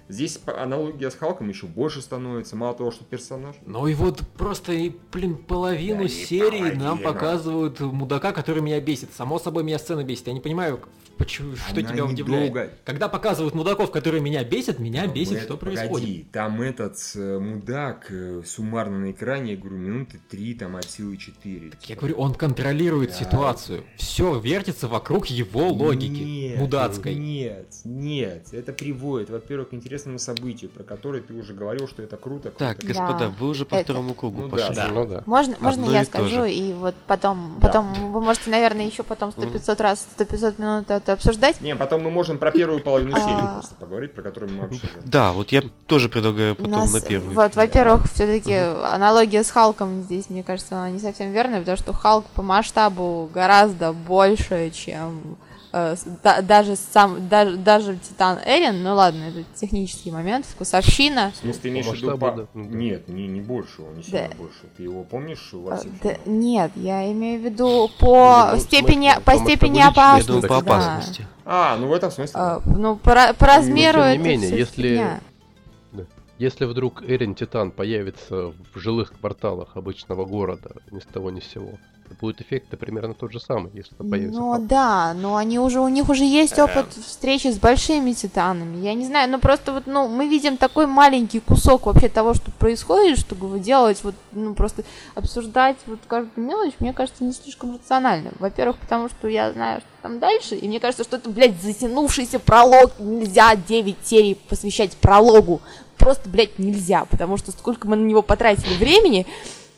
Здесь аналогия с Халком еще больше становится, мало того, что персонаж. Ну и вот просто, и, блин, половину Да серии нам половину. показывают мудака, который меня бесит. Само собой, меня сцена бесит. Я не понимаю, почему, что Она тебя удивляет. недолго- Когда показывают мудаков, которые меня бесят, меня Ну, бесит, это- что погоди, происходит. там этот э, мудак э, суммарно на экране, я говорю, минуты три, там от силы четыре. Я говорю, он контролирует Да. ситуацию. Все вертится вокруг его логики. Нет. Мудацкой. Нет, нет. Это приводит, во-первых, к интересному событию, про которое ты уже говорил, что это круто. Так, круто. господа, Да. вы уже по Это- второму кругу Ну пошли. да. Ну да. Можно, можно я скажу, же. и вот потом, Да. потом вы можете, наверное, еще потом сто пятьсот раз, сто пятьсот минут это обсуждать. Не, потом мы можем про первую половину серии А. просто поговорить, про которую мы вообще... Да, вот я тоже предлагаю потом на первый. вот, во-первых, все-таки аналогия с Халком здесь, мне кажется, она не совсем верная, потому что Халк по масштабу гораздо больше, чем э, да- даже сам, даже, даже Титан Эрин, ну ладно, это технический момент, вкусовщина. В смысле, ты имеешь в виду... по- да. Ну да. Нет, не, не больше, он не сильно Да. больше. Ты его помнишь Э, всех да- нет, я имею в виду по Ну, в степени, смысле, по по степени личности, я думаю, опасности. по да. опасности. А, ну в этом смысле. А, да. ну, по, по размеру тем не менее, если- фигня. Если вдруг Эрин Титан появится в жилых кварталах обычного города ни с того ни с сего, будет эффект примерно тот же самый, если там появится Ну да, но они уже, у них уже есть опыт встречи с большими титанами. Я не знаю, ну просто вот, ну, мы видим такой маленький кусок вообще того, что происходит, чтобы делать, вот, ну, просто обсуждать вот каждую мелочь, мне кажется, не слишком рационально. Во-первых, потому что я знаю, что там дальше, и мне кажется, что это, блядь, затянувшийся пролог, нельзя 9 серий посвящать прологу. Просто, блядь, нельзя, потому что сколько мы на него потратили времени,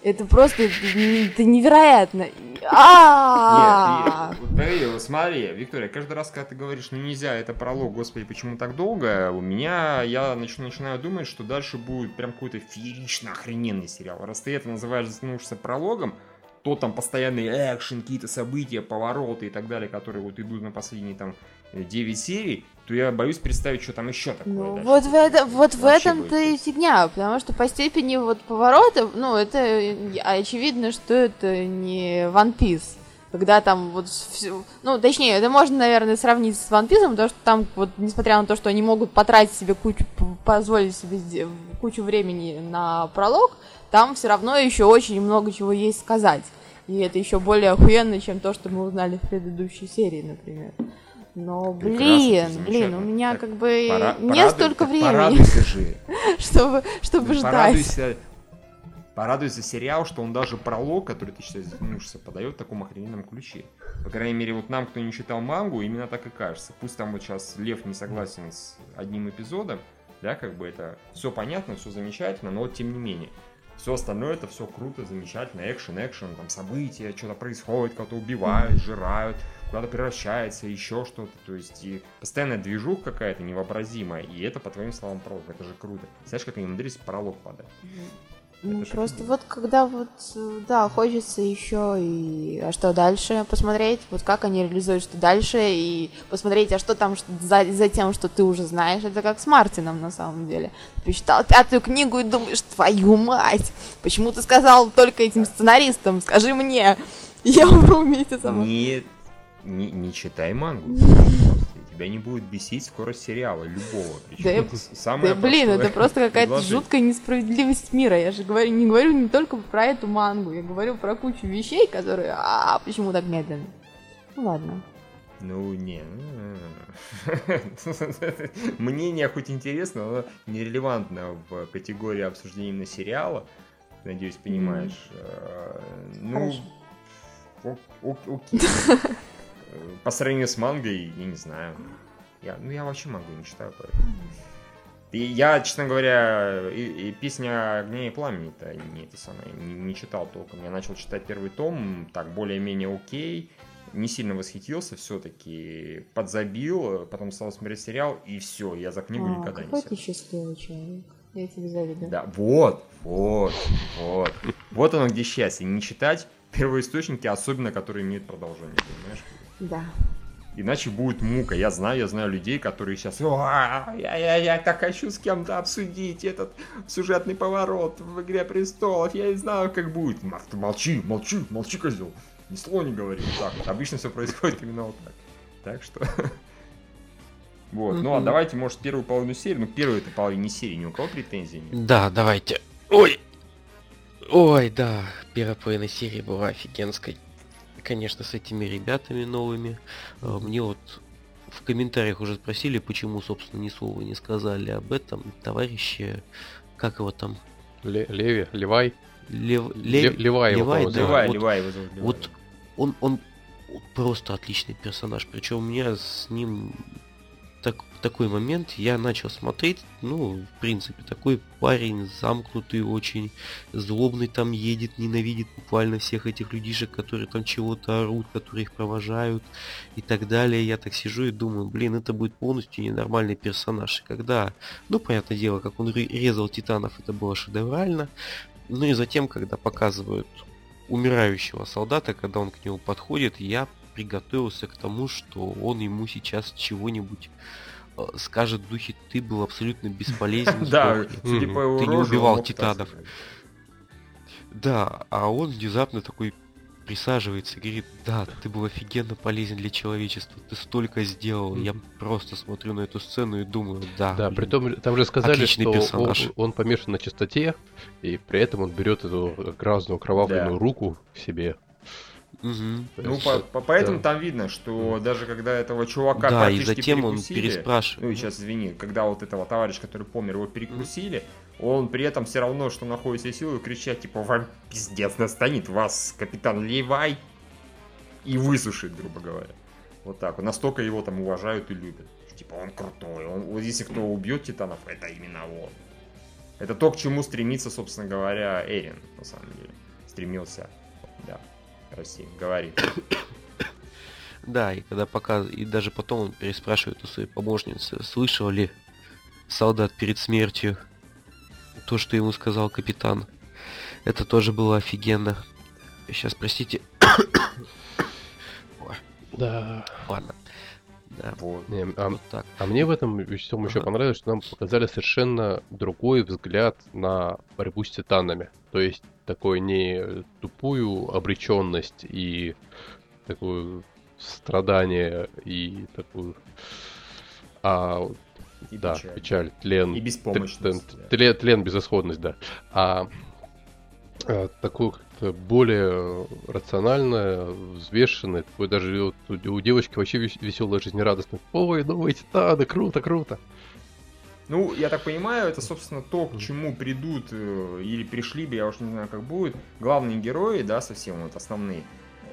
это просто это невероятно. А! Нет, вот смотри, Виктория, каждый раз, когда ты говоришь, ну нельзя, это пролог, господи, почему так долго, у меня, я нач- начинаю думать, что дальше будет прям какой-то феерично охрененный сериал. Раз ты это называешь затянувшимся прологом, то там постоянный экшен, какие-то события, повороты и так далее, которые вот идут на последние там 9 серий, то я боюсь представить, что там еще такое. Ну, дальше вот в, это, вот в этом-то и фигня, потому что по степени вот поворотов, ну, это э, очевидно, что это не One Piece. Когда там вот всё- ну, точнее, это можно, наверное, сравнить с One Piece, потому что там вот, несмотря на то, что они могут потратить себе кучу, позволить себе кучу времени на пролог, там все равно еще очень много чего есть сказать. И это еще более охуенно, чем то, что мы узнали в предыдущей серии, например. Но, Прекрасно, блин, замечательно. блин, у меня Так, как бы Пора- нет порадуй- столько времени, Порадуйся же. чтобы, чтобы ждать. Порадуйся, порадуйся сериал, что он даже пролог, который ты сейчас затянувшийся, подает в таком охрененном ключе. По крайней мере, вот нам, кто не читал мангу, именно так и кажется. Пусть там вот сейчас Лев не согласен с одним эпизодом, да, как бы это все понятно, все замечательно, но вот тем не менее. Все остальное это все круто, замечательно, экшен, экшен, там события, что-то происходит, кого-то убивают, жирают, куда-то превращается, еще что-то. То есть и постоянная движуха какая-то невообразимая, и это, по твоим словам, пролог, это же круто. Знаешь, как они умудрились пролог подать? Ну, Это ж просто вот когда вот, да, хочется еще и а что дальше посмотреть, вот как они реализуют что дальше, и посмотреть, а что там ш- за, за тем, что ты уже знаешь, это как с Мартином на самом деле. Ты прочитал пятую книгу и думаешь, твою мать, почему ты сказал только этим сценаристам, скажи мне, я умру вместе с тобой. Не, не, не читай мангу. Тебя не будет бесить скорость сериала, любого. Причем Да я- самое Да блин, это просто какая-то жуткая несправедливость мира. Я же говорю, не говорю не только про эту мангу, я говорю про кучу вещей, которые, а почему так медленно? Ну ладно. Ну, не. Мнение хоть интересно, но нерелевантно в категории обсуждения именно сериала. Надеюсь, понимаешь. Э, Ну, окей. По сравнению с мангой, я не знаю. Я, ну, я вообще мангу не читаю, поэтому. И я, честно говоря, и, и песня огня и пламени-то не это самое, не, не читал толком. Я начал читать первый том, так более-менее окей, не сильно восхитился, все-таки подзабил, потом стал смотреть сериал, и все, я за книгу А, никогда не какой сел. ты счастливый человек. Я тебе завидую. Да, вот, вот, вот. Вот оно где счастье. Не читать первоисточники, особенно которые имеют продолжение, понимаешь? Да. Иначе будет мука. Я знаю, я знаю людей, которые сейчас... «Уа, Я, я, я так хочу с кем-то обсудить этот сюжетный поворот в «Игре престолов». Я не знаю, как будет. Молчи, молчи, молчи, козел. Ни слова не говори. Так вот. Обычно все происходит именно вот так. Так что... Вот, ну а давайте, может, первую половину серии, ну первую это половине серии, ни у кого претензий нет. Да, давайте. Ой! Ой, да, первая половина серии была офигенской. Конечно, с этими ребятами новыми. Э, Мне вот в комментариях уже спросили, почему, собственно, ни слова не сказали об этом. Товарищи, как его там? Ле- Леви, Левай. Лев... Ле- Лев- Левай его, Левай, по-моему, да. Левай, вот- Левай его зовут. Левай. Вот он, он просто отличный персонаж. Причем у меня с ним такой момент, я начал смотреть, ну, в принципе, такой парень замкнутый очень, злобный там едет, ненавидит буквально всех этих людишек, которые там чего-то орут, которые их провожают и так далее. Я так сижу и думаю, блин, это будет полностью ненормальный персонаж. И когда, ну, понятное дело, как он резал титанов, это было шедеврально. Ну и затем, когда показывают умирающего солдата, когда он к нему подходит, я приготовился к тому, что он ему сейчас чего-нибудь скажет в духе ты был абсолютно бесполезен. Да, сдохни». судя по его Ты не убивал он титанов. Да, а он внезапно такой присаживается и говорит, да, ты был офигенно полезен для человечества, ты столько сделал. Я просто смотрю на эту сцену и думаю, да. Да, блин, при том, там же сказали, Отличный что он, персонаж. он помешан на чистоте, и при этом он берет эту грязную кровавленную Да. руку к себе. То Ну, по- по- поэтому да. там видно, что даже когда этого чувака Да, и практически затем он перекусили, переспрашивает. Ну, и сейчас извини, когда вот этого товарища, который помер, его перекусили, он при этом все равно, что находит все силы, кричать, типа, вам пиздец настанет, вас капитан Левай и высушит, грубо говоря. Вот так вот. Настолько его там уважают и любят. Типа, он крутой. Он, вот если кто убьет титанов, это именно он. Это то, к чему стремится, собственно говоря, Эрин, на самом деле. Стремился. Да. Россия говорит. Да, и когда показ... и даже потом он переспрашивает у своей помощницы, слышал ли солдат перед смертью то, что ему сказал капитан. Это тоже было офигенно. Сейчас, простите. Да. Ладно. Да, Вот. Не, а, вот так. а мне в этом всем еще Ага. понравилось, что нам показали совершенно другой взгляд на борьбу с титанами. То есть такой не тупую обреченность и такое страдание и такую... А, И да, печаль. печаль, тлен, И беспомощность. Тлен, да. тлен, тлен, безысходность, да. А, а, такую более рациональное, взвешенное, такое даже вот у, девочки вообще веселая, жизнерадостная. Ой, новые титаны, круто, круто. Ну, я так понимаю, это, собственно, то, к чему придут э, или пришли бы, я уж не знаю, как будет, главные герои, да, совсем вот основные,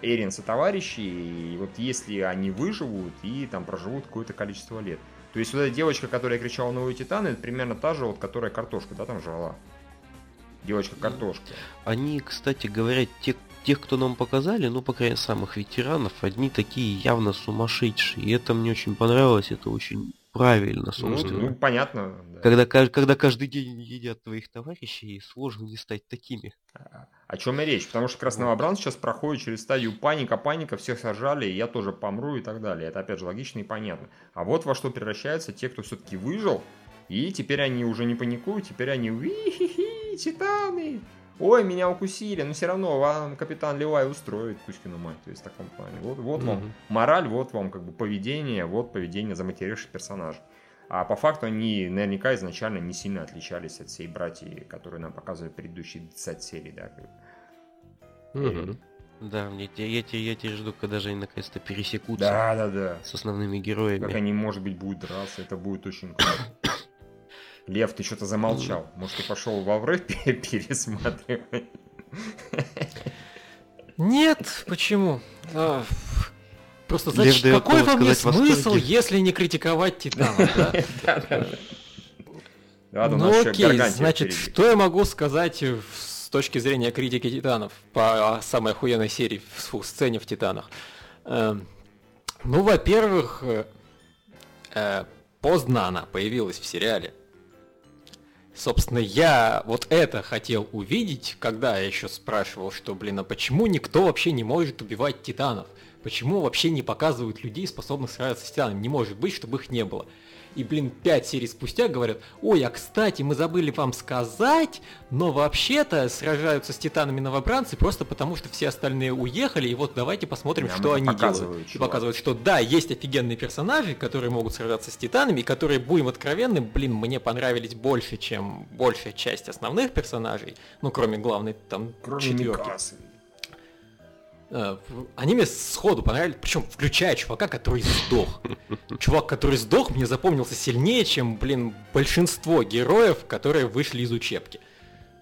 Эринс и товарищи, и вот если они выживут и там проживут какое-то количество лет. То есть вот эта девочка, которая кричала «Новые титаны», это примерно та же, вот, которая картошку, да, там жрала. Девочка-картошка. Они, кстати говоря, те, тех, кто нам показали, ну, по крайней мере, самых ветеранов, одни такие явно сумасшедшие. И это мне очень понравилось, это очень правильно, Ну, собственно. ну, понятно. да. Когда, когда каждый день едят твоих товарищей, сложно не стать такими. А- О чем и речь? Потому что Красновобранцы сейчас проходит через стадию паника, паника, всех сожрали, и я тоже помру и так далее. Это опять же логично и понятно. А вот во что превращаются те, кто все-таки выжил, и теперь они уже не паникуют, теперь они «Ви-хи-хи, титаны! Ой, меня укусили, но все равно вам капитан Левай устроит Кузькину мать. То есть в таком плане. Вот, вот вам Мгм. мораль, вот вам как бы поведение, вот поведение заматеривших персонажей. А по факту они наверняка изначально не сильно отличались от всей братьи, которые нам показывали предыдущие 20 серий, да. как. Мгм. Да, мне, я, те- я теперь жду, когда же они наконец-то пересекутся Да, да, да. с основными Как героями. они, может быть, будут драться, это будет очень круто. Лев, ты что-то замолчал. Может, ты пошел во врыв пересматривать? Нет, почему? А, Просто Лев значит, дает какой во мне смысл, восторге. если не критиковать Титанов, да? Ладно, у Ну окей, значит, что я могу сказать с точки зрения критики Титанов по самой охуенной серии, фу, сцене в Титанах? Эм, Ну, во-первых, э, э, поздно она появилась в сериале. Собственно, я вот это хотел увидеть, когда я еще спрашивал, что, блин, а почему никто вообще не может убивать титанов? Почему вообще не показывают людей, способных сражаться с титанами? Не может быть, чтобы их не было. И, блин, пять серий спустя говорят, ой, а кстати, мы забыли вам сказать, но вообще-то сражаются с титанами новобранцы просто потому, что все остальные уехали, и вот давайте посмотрим, Нам что это они делают. И чувак. показывают, что да, есть офигенные персонажи, которые могут сражаться с титанами, и которые, будем откровенны, блин, мне понравились больше, чем большая часть основных персонажей, ну, кроме главной там Кроме четверки. Микасы. Э, Они мне сходу понравились, причем включая чувака, который сдох. Чувак, который сдох, мне запомнился сильнее, чем, блин, большинство героев, которые вышли из учебки.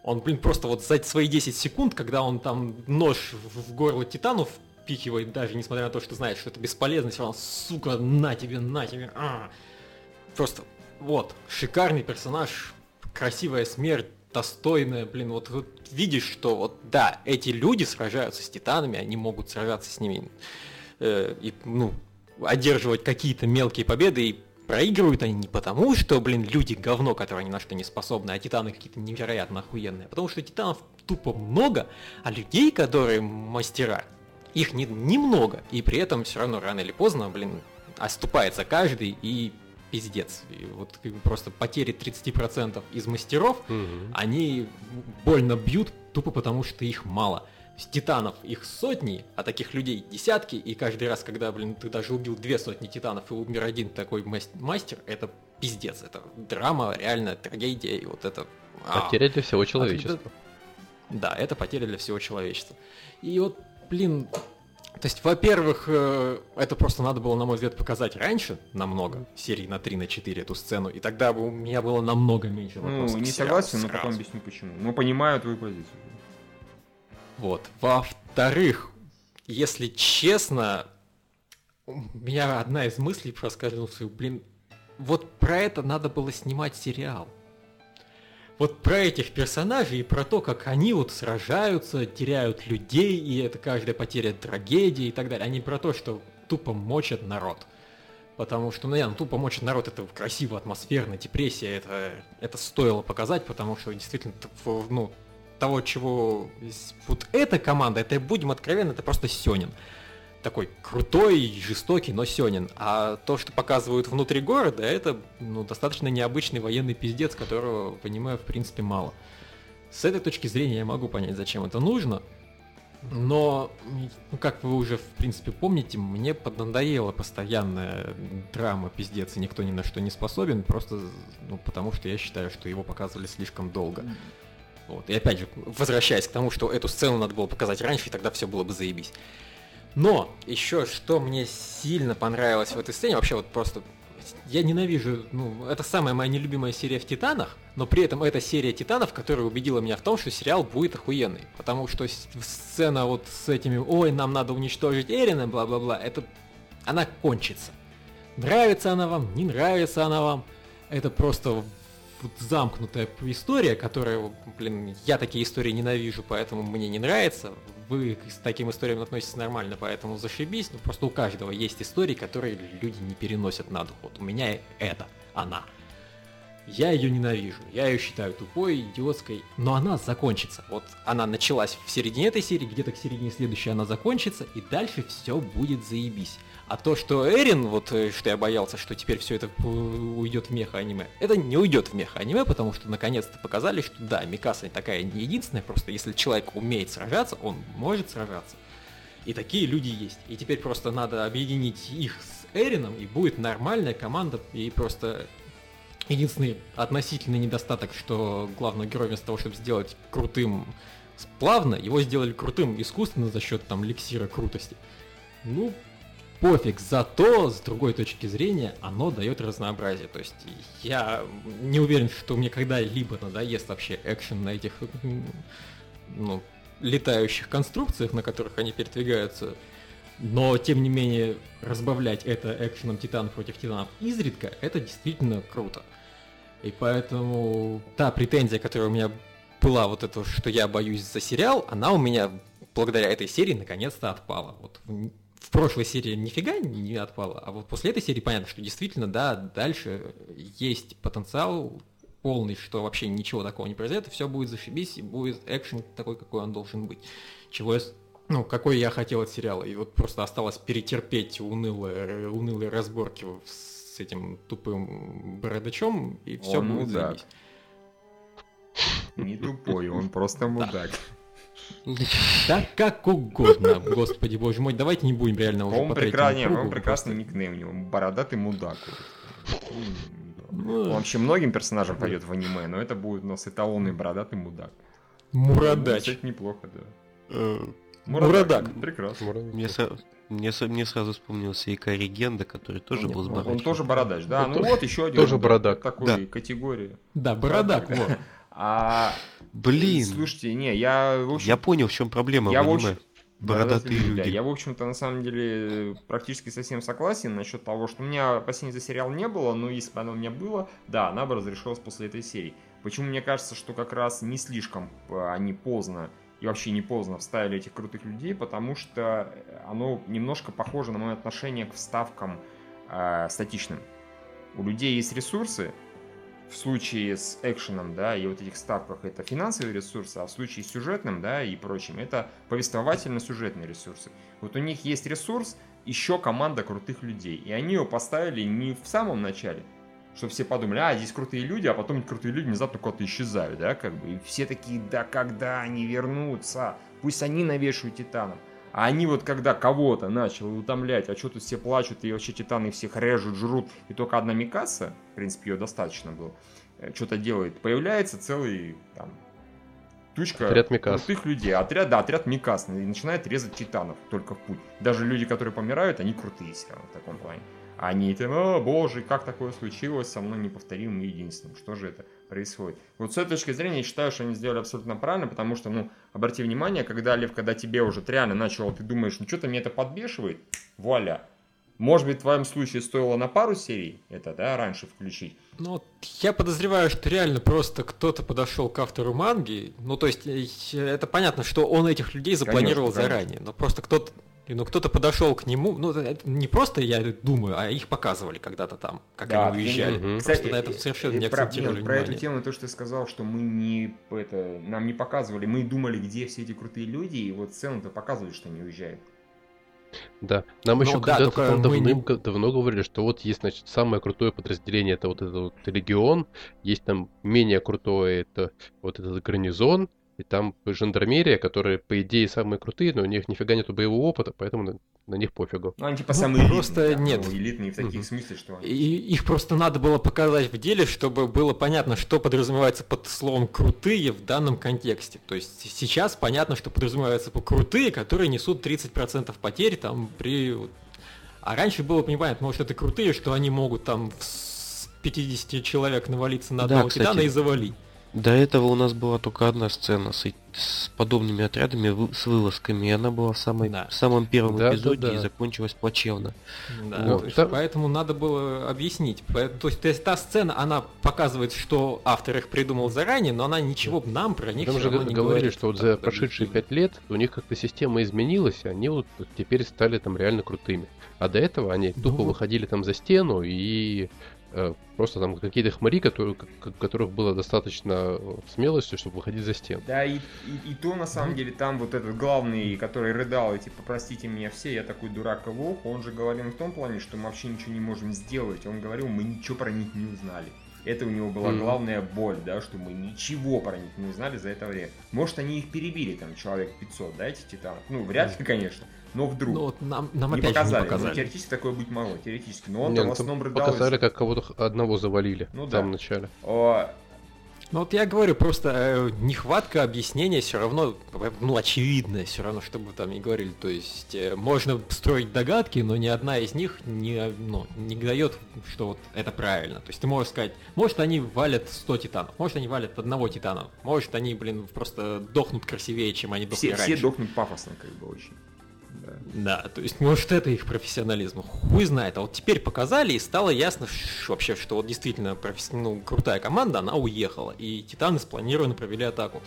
Он, блин, просто вот за свои 10 секунд, когда он там нож в горло Титану впихивает, даже несмотря на то, что знает, что это бесполезно, все равно, сука, на тебе, на тебе. а. Просто, вот, шикарный персонаж, красивая смерть, достойная, блин, вот, вот видишь, что вот, да, эти люди сражаются с титанами, они могут сражаться с ними э, и, ну, одерживать какие-то мелкие победы, и проигрывают они не потому, что, блин, люди говно, которые ни на что не способны, а титаны какие-то невероятно охуенные, а потому что титанов тупо много, а людей, которые мастера, их не, немного, и при этом все равно рано или поздно, блин, оступается каждый, и пиздец. И вот просто потери 30% из мастеров, Мгм. они больно бьют тупо потому, что их мало. С титанов их сотни, а таких людей десятки, и каждый раз, когда, блин, ты даже убил две сотни титанов и умер один такой мас- мастер, это пиздец, это драма, реальная трагедия, и вот это... Потеря для всего человечества. да, это потеря для всего человечества. И вот, блин, то есть, во-первых, э, это просто надо было, на мой взгляд, показать раньше, намного, серии на 3, на 4 эту сцену, и тогда бы у меня было намного меньше Ну, вопросов. к не согласен, но потом объясню почему. Ну, понимаю твою позицию. Вот. Во-вторых, если честно, у меня одна из мыслей проскользнула, блин, вот про это надо было снимать сериал. Вот про этих персонажей и про то, как они вот сражаются, теряют людей, и это каждая потеря трагедии и так далее, а не про то, что тупо мочат народ. Потому что, ну, не, ну, тупо мочат народ, это красиво, атмосферно, депрессия, это, это стоило показать, потому что действительно, ну, того, чего... Вот эта команда, это, будем откровенны, это просто Сёнин. Такой крутой, жестокий, но Сёнин. А то, что показывают внутри города, это ну, достаточно необычный военный пиздец, которого, понимаю, в принципе, мало. С этой точки зрения я могу понять, зачем это нужно. Но, ну, как вы уже, в принципе, помните, мне поднадоела постоянная драма, пиздец, и никто ни на что не способен, просто, ну, потому что я считаю, что его показывали слишком долго. Вот. И опять же, возвращаясь к тому, что эту сцену надо было показать раньше, и тогда все было бы заебись. Но еще что мне сильно понравилось в этой сцене, вообще вот просто я ненавижу, ну, это самая моя нелюбимая серия в Титанах, но при этом это серия Титанов, которая убедила меня в том, что сериал будет охуенный. Потому что сцена вот с этими, ой, нам надо уничтожить Эрина, бла-бла-бла, это, она кончится. Нравится она вам, не нравится она вам, это просто вот замкнутая история, которая, блин, я такие истории ненавижу, поэтому мне не нравится. Вы с таким историям относитесь нормально, поэтому зашибись. Ну, просто у каждого есть истории, которые люди не переносят на дух. Вот у меня это, она. Я ее ненавижу, я ее считаю тупой, идиотской, но она закончится. Вот она началась в середине этой серии, где-то к середине следующей она закончится, и дальше все будет заебись. А то, что Эрин, вот э, что я боялся, что теперь все это п- уйдет в меха-аниме, это не уйдет в меха-аниме, потому что наконец-то показали, что да, Микаса такая не единственная, просто если человек умеет сражаться, он может сражаться. И такие люди есть. И теперь просто надо объединить их с Эрином, и будет нормальная команда, и просто единственный относительный недостаток, что главного героя вместо того, чтобы сделать крутым плавно, его сделали крутым искусственно за счет там ликсира крутости. Ну, пофиг, зато с другой точки зрения оно дает разнообразие. То есть я не уверен, что мне когда-либо надоест вообще экшен на этих ну, летающих конструкциях, на которых они передвигаются. Но, тем не менее, разбавлять это экшеном титанов против титанов изредка, это действительно круто. И поэтому та претензия, которая у меня была, вот это, что я боюсь за сериал, она у меня благодаря этой серии наконец-то отпала. Вот в, прошлой серии нифига не отпала, а вот после этой серии понятно, что действительно, да, дальше есть потенциал полный, что вообще ничего такого не произойдет, и все будет зашибись, и будет экшен такой, какой он должен быть. Чего я, ну, какой я хотел от сериала. И вот просто осталось перетерпеть унылые, унылые разборки с этим тупым бородачом, и все Он будет мудак. Не тупой, он просто мудак. Да как угодно, господи боже мой, давайте не будем реально уже Он по третьему прекрасный, он прекрасный никнейм у него. Бородатый мудак. Ну, Он вообще многим персонажам пойдет в аниме, но это будет у нас эталонный бородатый мудак. Мурадач. Кстати, неплохо, да. Э, Мурадак. Прекрасно. Мне, мне, сразу вспомнился и Кари Генда, который тоже Нет, был с он- Он тоже бородач, да. Он Ну тоже- вот еще один. тоже бородак. Такой Да. категории. Да, бородак, вот. А, Блин, слушайте, не, я, в общем, я понял, в чем проблема я в в аниме. общем, Бородатые Да, люди. я, в общем-то, на самом деле, практически совсем согласен насчет того, что у меня опасений за сериал не было, но если бы оно у меня было, да, она бы разрешилась после этой серии. Почему мне кажется, что как раз не слишком э, они поздно и вообще не поздно вставили этих крутых людей, потому что оно немножко похоже на мое отношение к вставкам э, статичным. У людей есть ресурсы, в случае с экшеном, да, и вот этих ставках это финансовые ресурсы, а в случае с сюжетным, да, и прочим, это повествовательно-сюжетные ресурсы. Вот у них есть ресурс, еще команда крутых людей, и они его поставили не в самом начале, чтобы все подумали, а, здесь крутые люди, а потом крутые люди внезапно куда-то исчезают, да, как бы, и все такие, да когда они вернутся, пусть они навешивают титанов. А они вот когда кого-то начали утомлять, а что тут все плачут, и вообще титаны всех режут, жрут, и только одна Микаса, в принципе, ее достаточно было, э, что-то делает, появляется целый там тучка Отряд Микас. крутых людей. Отряд, да, отряд Микас и начинает резать титанов только в путь. Даже люди, которые помирают, они крутые все равно в таком плане. Они там, о боже, как такое случилось, со мной неповторимым и единственным. Что же это происходит? Вот с этой точки зрения я считаю, что они сделали абсолютно правильно, потому что, ну, обрати внимание, когда, Лев, когда тебе уже реально начало, ты думаешь, ну что-то мне это подбешивает, вуаля. Может быть, в твоем случае стоило на пару серий это, да, раньше включить. Ну, я подозреваю, что реально просто кто-то подошел к автору манги. Ну, то есть, э, это понятно, что он этих людей запланировал Конечно, конечно. заранее. Но просто кто-то. Ну, кто-то подошел к нему, ну, это не просто я думаю, а их показывали когда-то там, как Да, они уезжали. Мгм. Просто на этом совершенно э, не про, акцентировали нет, про эту тему, то, что ты сказал, что мы не, это, нам не показывали, мы думали, где все эти крутые люди, и вот сцену-то показывали, что они уезжают. Да. Нам Ну еще да, когда-то там мы не- давным- давно говорили, что вот есть, значит, самое крутое подразделение, это вот этот вот легион, есть там менее крутое, это вот этот гарнизон, и там жандармерия, которые, по идее, самые крутые, но у них нифига нету боевого опыта, поэтому на, на них пофигу. Ну, они типа Ну, самые просто элитные, да, нет. ну, элитные в таких Мгм. смысле, что они... И их просто надо было показать в деле, чтобы было понятно, что подразумевается под словом крутые в данном контексте. То есть сейчас понятно, что подразумевается по крутые, которые несут 30% потерь там при... А раньше было непонятно, может это крутые, что они могут там с 50 человек навалиться на Да, одного кстати. титана и завалить. До этого у нас была только одна сцена с, с подобными отрядами, с вылазками, и она была в, самой, Да. в самом первом Да, да, эпизоде и да. закончилась плачевно. Да, Вот. то есть Поэтому надо было объяснить. То есть, то есть та сцена, она показывает, что автор их придумал заранее, но она ничего нам про них Там же не говорили, говорит. что вот за прошедшие пять лет у них как-то система изменилась, и они вот теперь стали там реально крутыми. А до этого они Ну тупо вот. выходили там за стену и просто там какие-то хмари, которые, которых было достаточно э, смелости, чтобы выходить за стену. Да, и, и, и то, на самом деле, там вот этот главный, который рыдал, и типа, простите меня все, я такой дурак и лох, он же говорил в том плане, что мы вообще ничего не можем сделать. Он говорил, мы ничего про них не узнали. Это у него была главная боль, да, что мы ничего про них не узнали за это время. Может, они их перебили, там, человек 500, да, этих титанов? Ну, вряд ли, конечно, но вдруг. Ну вот нам, нам не опять показали. же не Ну, показали. теоретически такое быть могло, теоретически. Но он Не, там в ну, там основном рыдал. показали, как кого-то одного завалили Ну в да. самом начале. О, Ну вот я говорю, просто э, нехватка объяснения все равно, ну, очевидная, все равно, чтобы там не говорили. То есть э, можно строить догадки, но ни одна из них не, ну, не дает, что вот это правильно. То есть ты можешь сказать, может они валят 100 титанов, может они валят одного титана, может они, блин, просто дохнут красивее, чем они дохли все, все раньше. дохнут пафосно, как бы, очень. Да. То есть, может, это их профессионализм. Хуй знает. А вот теперь показали, и стало ясно ш- вообще, что вот действительно професс- ну, крутая команда, она уехала. И Титаны спланированно провели атаку.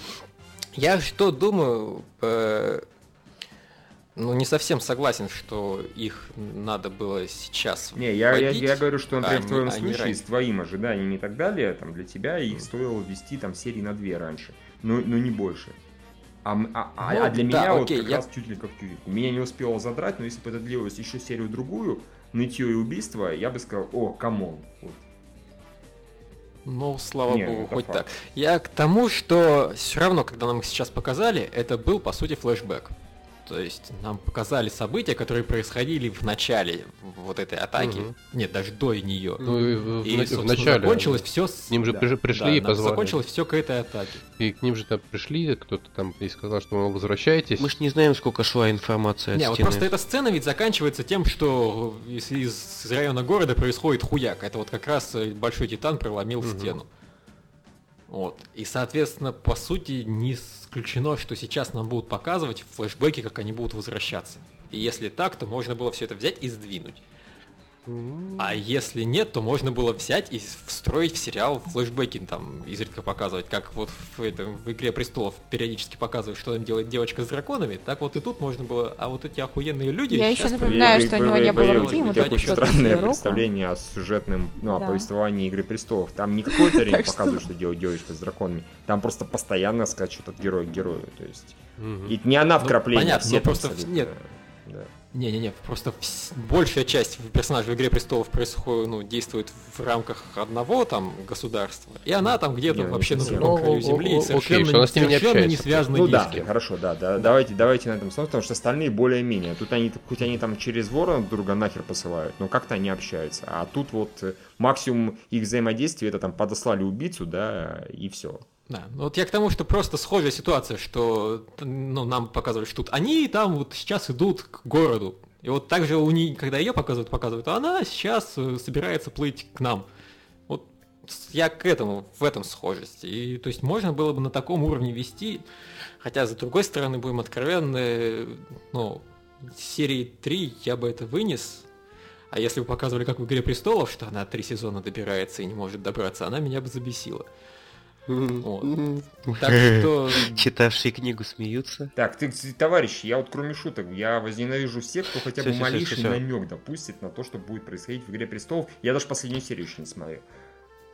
Я что думаю, э, ну, не совсем согласен, что их надо было сейчас Не, я, я, я говорю, что, например, а в твоем не случае, с твоим ожиданиями и так далее, там, для тебя их стоило ввести там серии на две раньше, но, но не больше. А, а- а- Ну, а для да, меня вот окей, как я- раз чуть ли как тюрьму. Меня не успело задрать, но если бы это длилось еще серию другую, нытье и убийство, я бы сказал, о, come on. Вот. Ну, слава Не, богу, хоть факт. так. Я к тому, что все равно, когда нам их сейчас показали, это был, по сути, флешбэк. То есть нам показали события, которые происходили в начале вот этой атаки. Мгм. Нет, даже до нее. Ну и в, И, в начале закончилось все с... к ним же да, приш- пришли и да, нам позвали. закончилось все к этой атаке. И к ним же там пришли, кто-то там и сказал, что мол, возвращайтесь. Мы ж не знаем, сколько шла информация от Не, вот стены. просто эта сцена ведь заканчивается тем, что из, из района города происходит хуяк. Это вот как раз э, большой титан проломил Мгм. стену. Вот. И, соответственно, по сути, ни с исключено, что сейчас нам будут показывать флешбеки, как они будут возвращаться. И если так, то можно было все это взять и сдвинуть. А если нет, то можно было взять и встроить в сериал флешбеки, там, изредка показывать, как вот в, этом, в «Игре престолов» периодически показывают, что там делает девочка с драконами, так вот и тут можно было, а вот эти охуенные люди... Я сейчас еще напоминаю, что у него не было руки, ему только очень что странное представление о сюжетном, ну, о повествовании Игры Престолов. Там не какое-то время Так что- показывают, что делает девочка с драконами. Там просто постоянно скачут от героя к герою. То есть. И не она Ну, вкрапление, понятно, все там просто нет. Не-не-не, просто вс- большая часть персонажей в «Игре престолов» происходит, ну, действует в рамках одного там государства, и она там где-то Не, ну, вообще на другом Ну, краю о- земли, о- и совершенно, совершенно не связаны Ну ни да, с кем. хорошо, да, да, давайте, давайте на этом смотрим, потому что остальные более-менее. Тут они, хоть они там через ворона друг друга нахер посылают, но как-то они общаются. А тут вот э, максимум их взаимодействия это там подослали убийцу, да, и все. Да, ну вот я к тому, что просто схожая ситуация, что ну, нам показывают, что тут они там вот сейчас идут к городу. И вот также у нее, когда ее показывают, показывают, а она сейчас э, собирается плыть к нам. Вот я к этому, в этом схожесть. И то есть можно было бы на таком уровне вести, хотя с другой стороны, будем откровенны, ну, серии 3 я бы это вынес, а если бы показывали, как в «Игре престолов», что она три сезона добирается и не может добраться, она меня бы забесила. Так что... Читавшие книгу смеются. Так, ты, товарищи, я вот кроме шуток, я возненавижу всех, кто хотя бы малейший намек допустит на то, что будет происходить в Игре Престолов. Я даже последнюю серию еще не смотрел.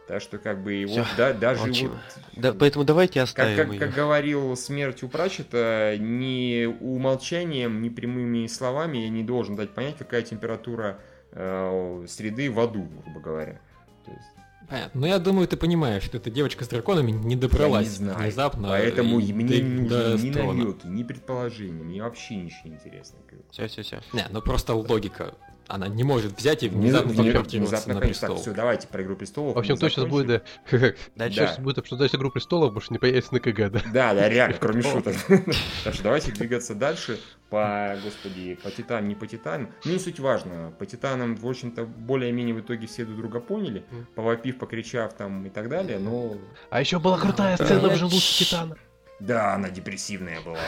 Так что как бы и Всё, вот да, даже молчим. вот Да, поэтому давайте Как, оставим как, ее. как говорил смерть у Прачета, ни умолчанием, ни прямыми словами я не должен дать понять, какая температура э, среды в аду, грубо говоря. То есть, Понятно. Но я думаю, ты понимаешь, что эта девочка с драконами не я добралась не знаю. внезапно. Поэтому и мне не нужны ни намеки, ни предположения, мне вообще ничего не интересно. Все, все, все. Не, ну просто логика. Она не может взять и Внезапно, внезапно на конечно. Так, престол. все, давайте про Игру Престолов. В общем, мы то сейчас будет, да. Дальше. Сейчас будет обсуждать игру престолов, больше не появится на КГ, да. Да, да, реально, кроме шуток. Так что давайте двигаться дальше по, господи, по Титанам, не по Титанам. Ну, не суть важно. По Титанам, в общем-то, более-менее в итоге все друг друга поняли, повопив, покричав там и так далее, но... А еще была крутая сцена в желудке Титана. Да, она депрессивная была.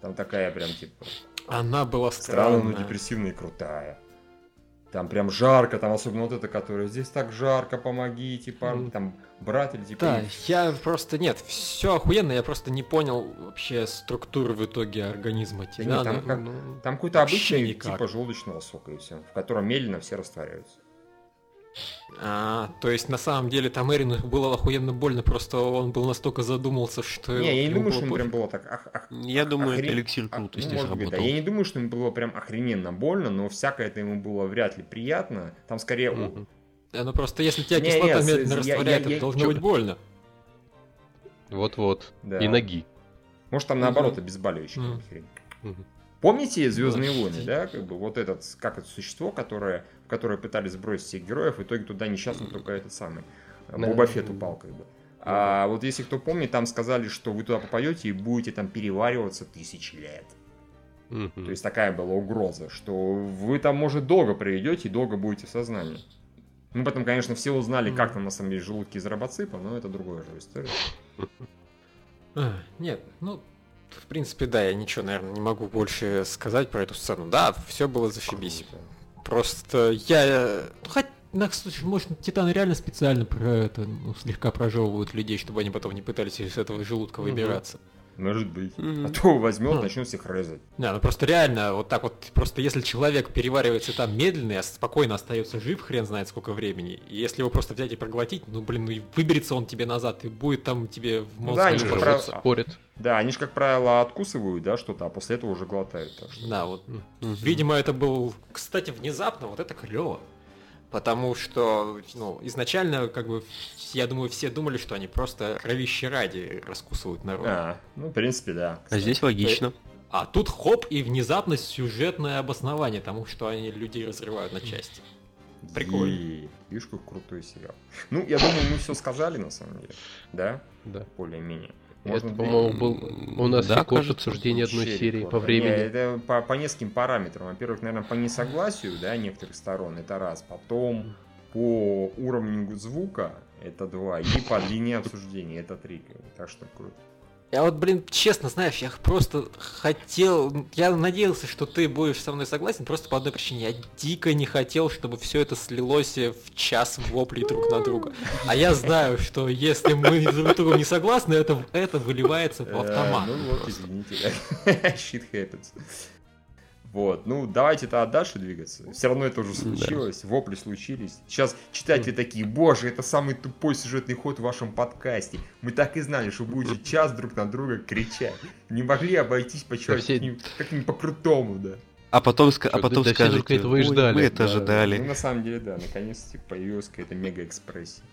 Там такая прям, типа, Она была странная, но странная. депрессивная и крутая. Там прям жарко, там особенно вот это, которое здесь так жарко, помогите, парни, там брат или типа... Да, я просто нет, все охуенно, я просто не понял вообще структуры в итоге организма Да Титана. нет, там как- ну, Там какой-то обычный никак. типа желудочного сока и все, в котором медленно все растворяются. А, то есть на самом деле там Эрину было охуенно больно, просто он был настолько задумался, что... Не, я не думаю, было что ему прям было так... ах- ах- Я ах- думаю, охрен- эликсир крутости ну, может быть, да. Я не думаю, что ему было прям охрененно больно, но всякое это ему было вряд ли приятно. Там скорее... Да, ну просто если тебя Не, кислота не, медленно я- растворяет, я- я- это должно чё- быть больно. Вот-вот. Да. И ноги. Может, там наоборот Мгм. обезболивающий. Мгм. Помните Звездные войны, да? Как бы вот этот, как это существо, которое, в которое пытались сбросить всех героев, в итоге туда несчастно только этот самый э. Боба Фетт упал, как бы. А вот если кто помнит, там сказали, что вы туда попадете и будете там перевариваться тысячи лет. То есть такая была угроза, что вы там, может, долго проведете и долго будете в сознании. Ну, потом, конечно, все узнали, как там на самом деле желудки из робоципа, но это другая же история. А, Нет, ну, в принципе, да, я ничего, наверное, не могу больше сказать про эту сцену. Да, все было зашибись. Просто я... э, ну, Хоть, на случай, может, Титаны реально специально про это, ну, слегка прожевывают людей, чтобы они потом не пытались из этого желудка выбираться. Может быть. Мгм. А то возьмет, Хм. начнет всех резать. Не, ну просто реально, вот так вот, просто если человек переваривается там медленно, и спокойно остается жив, хрен знает сколько времени, и если его просто взять и проглотить, ну блин, ну и выберется он тебе назад, и будет там тебе в мозг да, они же про- спорит. Да, они же, как правило, откусывают, да, что-то, а после этого уже глотают. так что- Да, вот. Мгм. Видимо, это был, кстати, внезапно, вот это клево. Потому что, ну, изначально, как бы, я думаю, все думали, что они просто кровище ради раскусывают народ. А, ну, в принципе, да. А здесь логично. А тут хоп, и внезапно сюжетное обоснование тому, что они людей разрывают на части. Прикольно. Е, Видишь, какой крутой сериал. Ну, я думаю, мы все сказали, на самом деле. Да? Да. Более-менее. Это, Можно по-моему, был у нас Да, рекорд кажется, обсуждения одной серии рекорд. по Не, времени. это по, по нескольким параметрам. Во-первых, наверное, по несогласию, да, некоторых сторон, это раз. Потом по уровню звука, это два. И по длине обсуждения, это три. Так что круто. Я вот, блин, честно, знаешь, я просто хотел, я надеялся, что ты будешь со мной согласен, просто по одной причине. Я дико не хотел, чтобы все это слилось в час воплей друг на друга. А я знаю, что если мы друг с другом не согласны, это, это выливается в автомат. Э, Ну вот, извините. Shit happens. Вот, ну давайте тогда дальше двигаться. Все равно это уже случилось, вопли случились. Сейчас читатели такие, боже, это самый тупой сюжетный ход в вашем подкасте. Мы так и знали, что будете час друг на друга кричать. Не могли обойтись по все- как-нибудь по-крутому, да. А потом, ска- а потом да все скажете, только этого и «Ой, ждали». мы это Да, ожидали. Ну, на самом деле, да, наконец-то появилась какая-то мега-экспрессия.